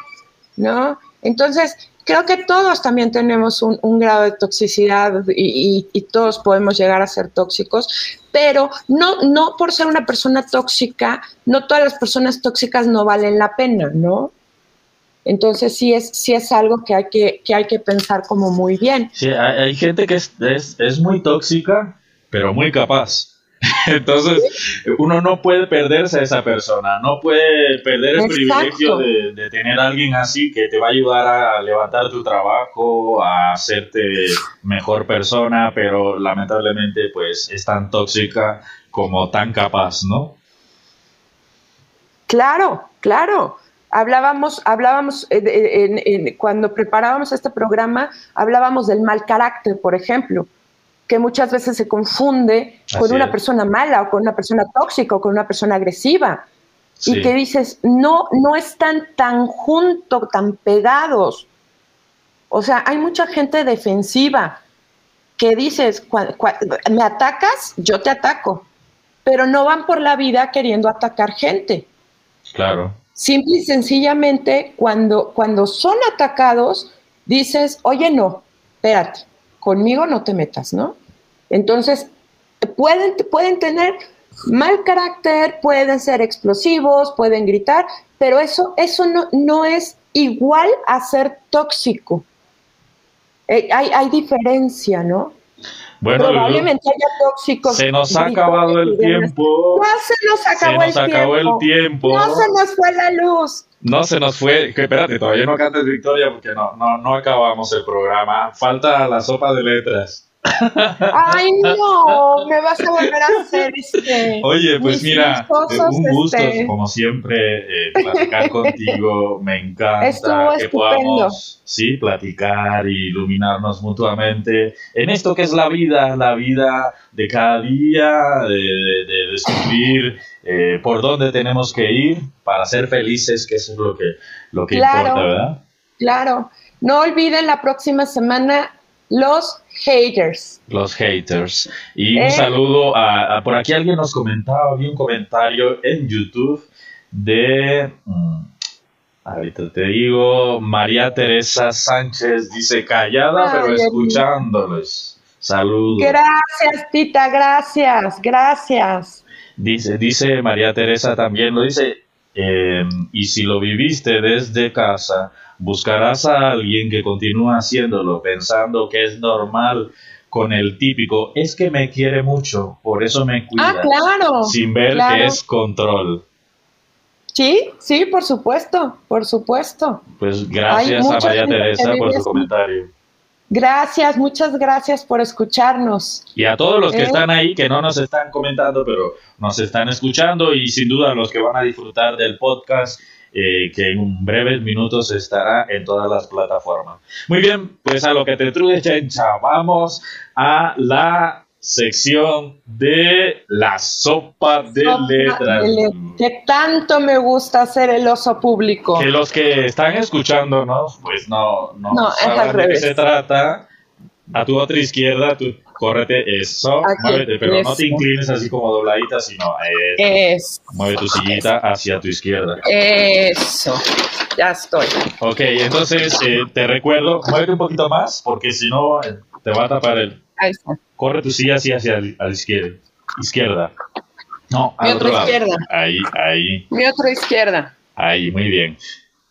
¿no? Entonces, creo que todos también tenemos un, grado de toxicidad y, todos podemos llegar a ser tóxicos, pero no, no por ser una persona tóxica, no todas las personas tóxicas no valen la pena, ¿no? Entonces sí es, sí es algo que hay que, que hay que pensar como muy bien. Sí, hay, gente que es, es, es muy tóxica pero muy capaz. <laughs> Entonces, uno no puede perderse a esa persona, no puede perder el privilegio de, tener a alguien así que te va a ayudar a levantar tu trabajo, a hacerte mejor persona, pero lamentablemente pues es tan tóxica como tan capaz, ¿no? Claro, claro. Hablábamos, hablábamos eh, cuando preparábamos este programa, hablábamos del mal carácter, por ejemplo que muchas veces se confunde con una persona mala o con una persona tóxica o con una persona agresiva. Y que dices, no, no están tan juntos, tan pegados. O sea, hay mucha gente defensiva que dices, me atacas, yo te ataco, pero no van por la vida queriendo atacar gente. Claro. Simple y sencillamente, cuando, cuando son atacados, dices, oye, no, espérate, conmigo no te metas, ¿no? Entonces, pueden, pueden tener mal carácter, pueden ser explosivos, pueden gritar, pero eso, eso no, no es igual a ser tóxico. Eh, hay, hay diferencia, ¿no? Bueno, Probablemente haya tóxicos. se nos ha acabado el tiempo. No se nos acabó, Se nos el, acabó tiempo. el tiempo. No se nos fue la luz. No se nos fue. Que, espérate, todavía no cantes victoria porque no, no, no acabamos el programa. Falta la sopa de letras. Ay, <laughs> no, me vas a volver a hacer este. Oye, pues mira, gustosos, un gusto, este, como siempre, eh, platicar <laughs> contigo. Me encanta Estuvo que estupendo. podamos, sí, platicar y iluminarnos mutuamente en esto que es la vida, la vida de cada día, de, de- de descubrir eh, por dónde tenemos que ir para ser felices, que eso es lo que, lo que Claro. importa, ¿verdad? Claro, no olviden la próxima semana los haters. Los haters. Y un Eh. saludo a, a- Por aquí alguien nos comentaba, vi un comentario en YouTube de. mm, ahorita te digo, María Teresa Sánchez dice callada, Ay, pero escuchándoles. Saludos. Gracias, Tita, gracias, gracias. Dice, dice María Teresa también, lo dice, eh, y si lo viviste desde casa, buscarás a alguien que continúa haciéndolo pensando que es normal con el típico, es que me quiere mucho, por eso me cuida, Ah, claro. sin ver claro. que es control. Sí, sí, por supuesto, por supuesto. Pues gracias a María Teresa por su comentario. Gracias, muchas gracias por escucharnos. Y a todos los que ¿Eh? están ahí, que no nos están comentando, pero nos están escuchando y sin duda los que van a disfrutar del podcast, eh, que en breves minutos estará en todas las plataformas. Muy bien, pues a lo que te trude, chencha, vamos a la sección de la sopa de Sopa letras. de let- Que tanto me gusta hacer el oso público. Que los que están escuchándonos, pues no, no, No, es al saben de qué se trata. A tu otra izquierda, tú córrete eso, Aquí, muévete, pero no eso. te inclines así como dobladita, sino eh, Es, mueve tu sillita hacia tu izquierda. eso, ya estoy. Ok, entonces eh, te recuerdo, muévete un poquito más, porque si no eh, te va a tapar el. Ahí está. Corre tu silla así hacia la izquierda. Izquierda. No, Mi al otro otra lado. izquierda. Ahí, ahí. Mi otra izquierda. Ahí, muy bien.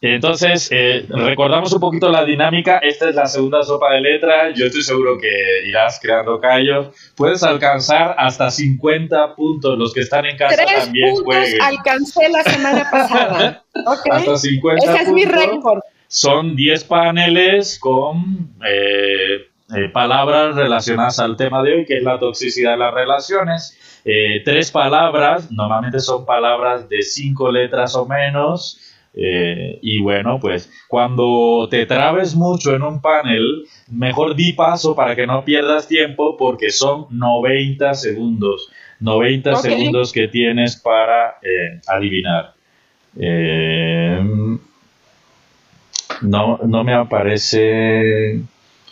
Entonces, eh, recordamos un poquito la dinámica. Esta es la segunda sopa de letra. Yo estoy seguro que irás creando callos. Puedes alcanzar hasta 50 puntos. Los que están en casa Tres también puntos jueguen. alcancé la semana pasada. <laughs> ¿Ok? Hasta 50 Ese es mi puntos. récord. Son 10 paneles con eh, eh, palabras relacionadas al tema de hoy, que es la toxicidad de las relaciones. Eh, tres palabras, normalmente son palabras de cinco letras o menos. Eh, y bueno, pues cuando te trabes mucho en un panel, mejor di paso para que no pierdas tiempo porque son 90 segundos. 90 Ok. segundos que tienes para eh, adivinar. Eh, no, no me aparece.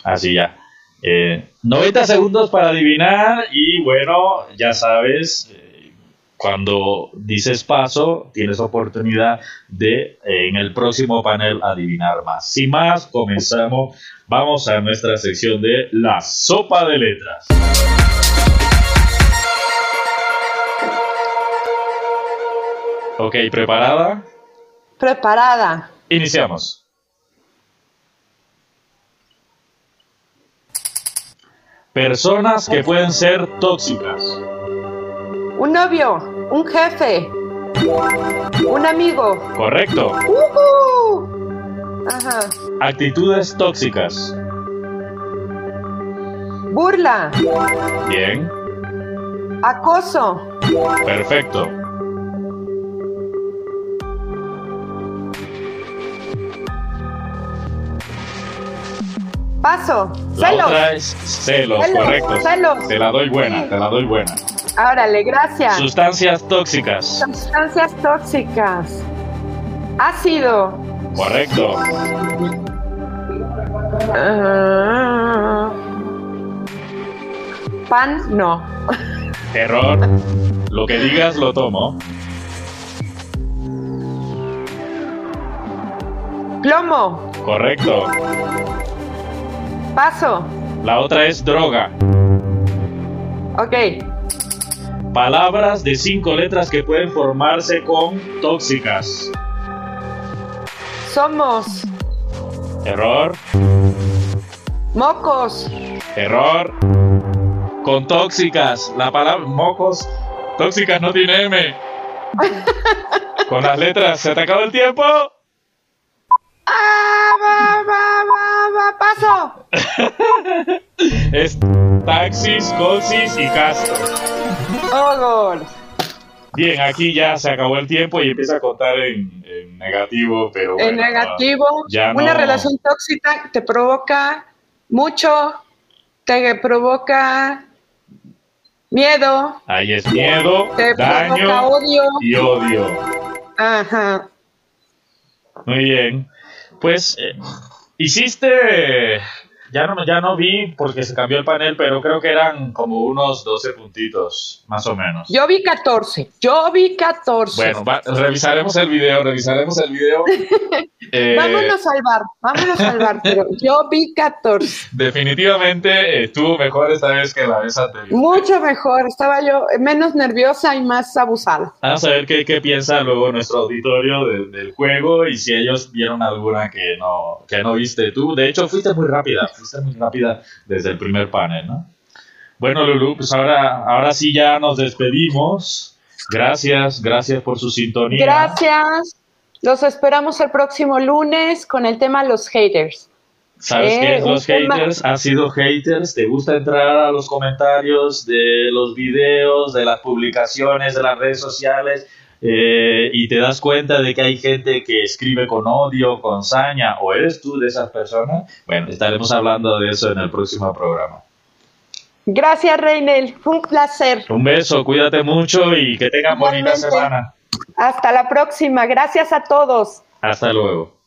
Así ya. Eh, 90 segundos para adivinar y bueno, ya sabes, eh, cuando dices paso, tienes oportunidad de eh, en el próximo panel adivinar más. Sin más, comenzamos. Vamos a nuestra sección de la sopa de letras. Ok, ¿preparada? Preparada. Iniciamos. Personas que pueden ser tóxicas. Un novio, un jefe, un amigo. Correcto. ¡Uhú! Ajá. Actitudes tóxicas. Burla, Bien. acoso, Perfecto. paso, La celos. otra es celos, Celos, correcto. celos. Te la doy buena, te la doy buena. Árale, gracias. Sustancias tóxicas. Sustancias tóxicas. Ácido. Correcto. Ah. Pan, no. Error. Lo que digas lo tomo. Plomo, Correcto. paso. La otra es droga. Ok. Palabras de cinco letras que pueden formarse con tóxicas. Somos Error. mocos. Error. Con tóxicas. La palabra mocos. Tóxicas no tiene M. <laughs> Con las letras. ¿Se te acabó el tiempo? ¡Ah! Va, va, va, va, paso. <laughs> Es taxis, cosis y castro. Oh, gol. Bien, aquí ya se acabó el tiempo y empieza a contar en, en negativo, pero bueno. En negativo, ya una no. relación tóxica te provoca mucho, te provoca miedo, Ahí es miedo, te provoca daño odio. y odio. Ajá. Muy bien. Pues eh, hiciste. Ya no, ya no vi porque se cambió el panel, pero creo que eran como unos 12 puntitos, más o menos. Yo vi 14. Yo vi 14. Bueno, va- revisaremos el video, revisaremos el video. <laughs> Eh, vámonos al bar, vámonos al bar, pero yo vi 14. Definitivamente estuvo mejor esta vez que la vez anterior. Mucho mejor, estaba yo menos nerviosa y más abusada. Vamos a ver qué, qué piensa luego nuestro auditorio de- del juego y si ellos vieron alguna que no, que no viste tú. De hecho, fuiste muy rápida, fuiste muy rápida desde el primer panel, ¿no? Bueno, Lulu, pues ahora, ahora sí ya nos despedimos. Gracias, gracias por su sintonía. Gracias. Los esperamos el próximo lunes con el tema los haters. ¿Sabes Eh, qué es los tema- haters? ¿Has sido haters? ¿Te gusta entrar a los comentarios de los videos, de las publicaciones, de las redes sociales? Eh, y te das cuenta de que hay gente que escribe con odio, con saña, o eres tú de esas personas, bueno, estaremos hablando de eso en el próximo programa. Gracias, Reinel. Fue un placer. Un beso, cuídate mucho y que tengan bonita semana. Hasta la próxima. Gracias a todos. Hasta luego.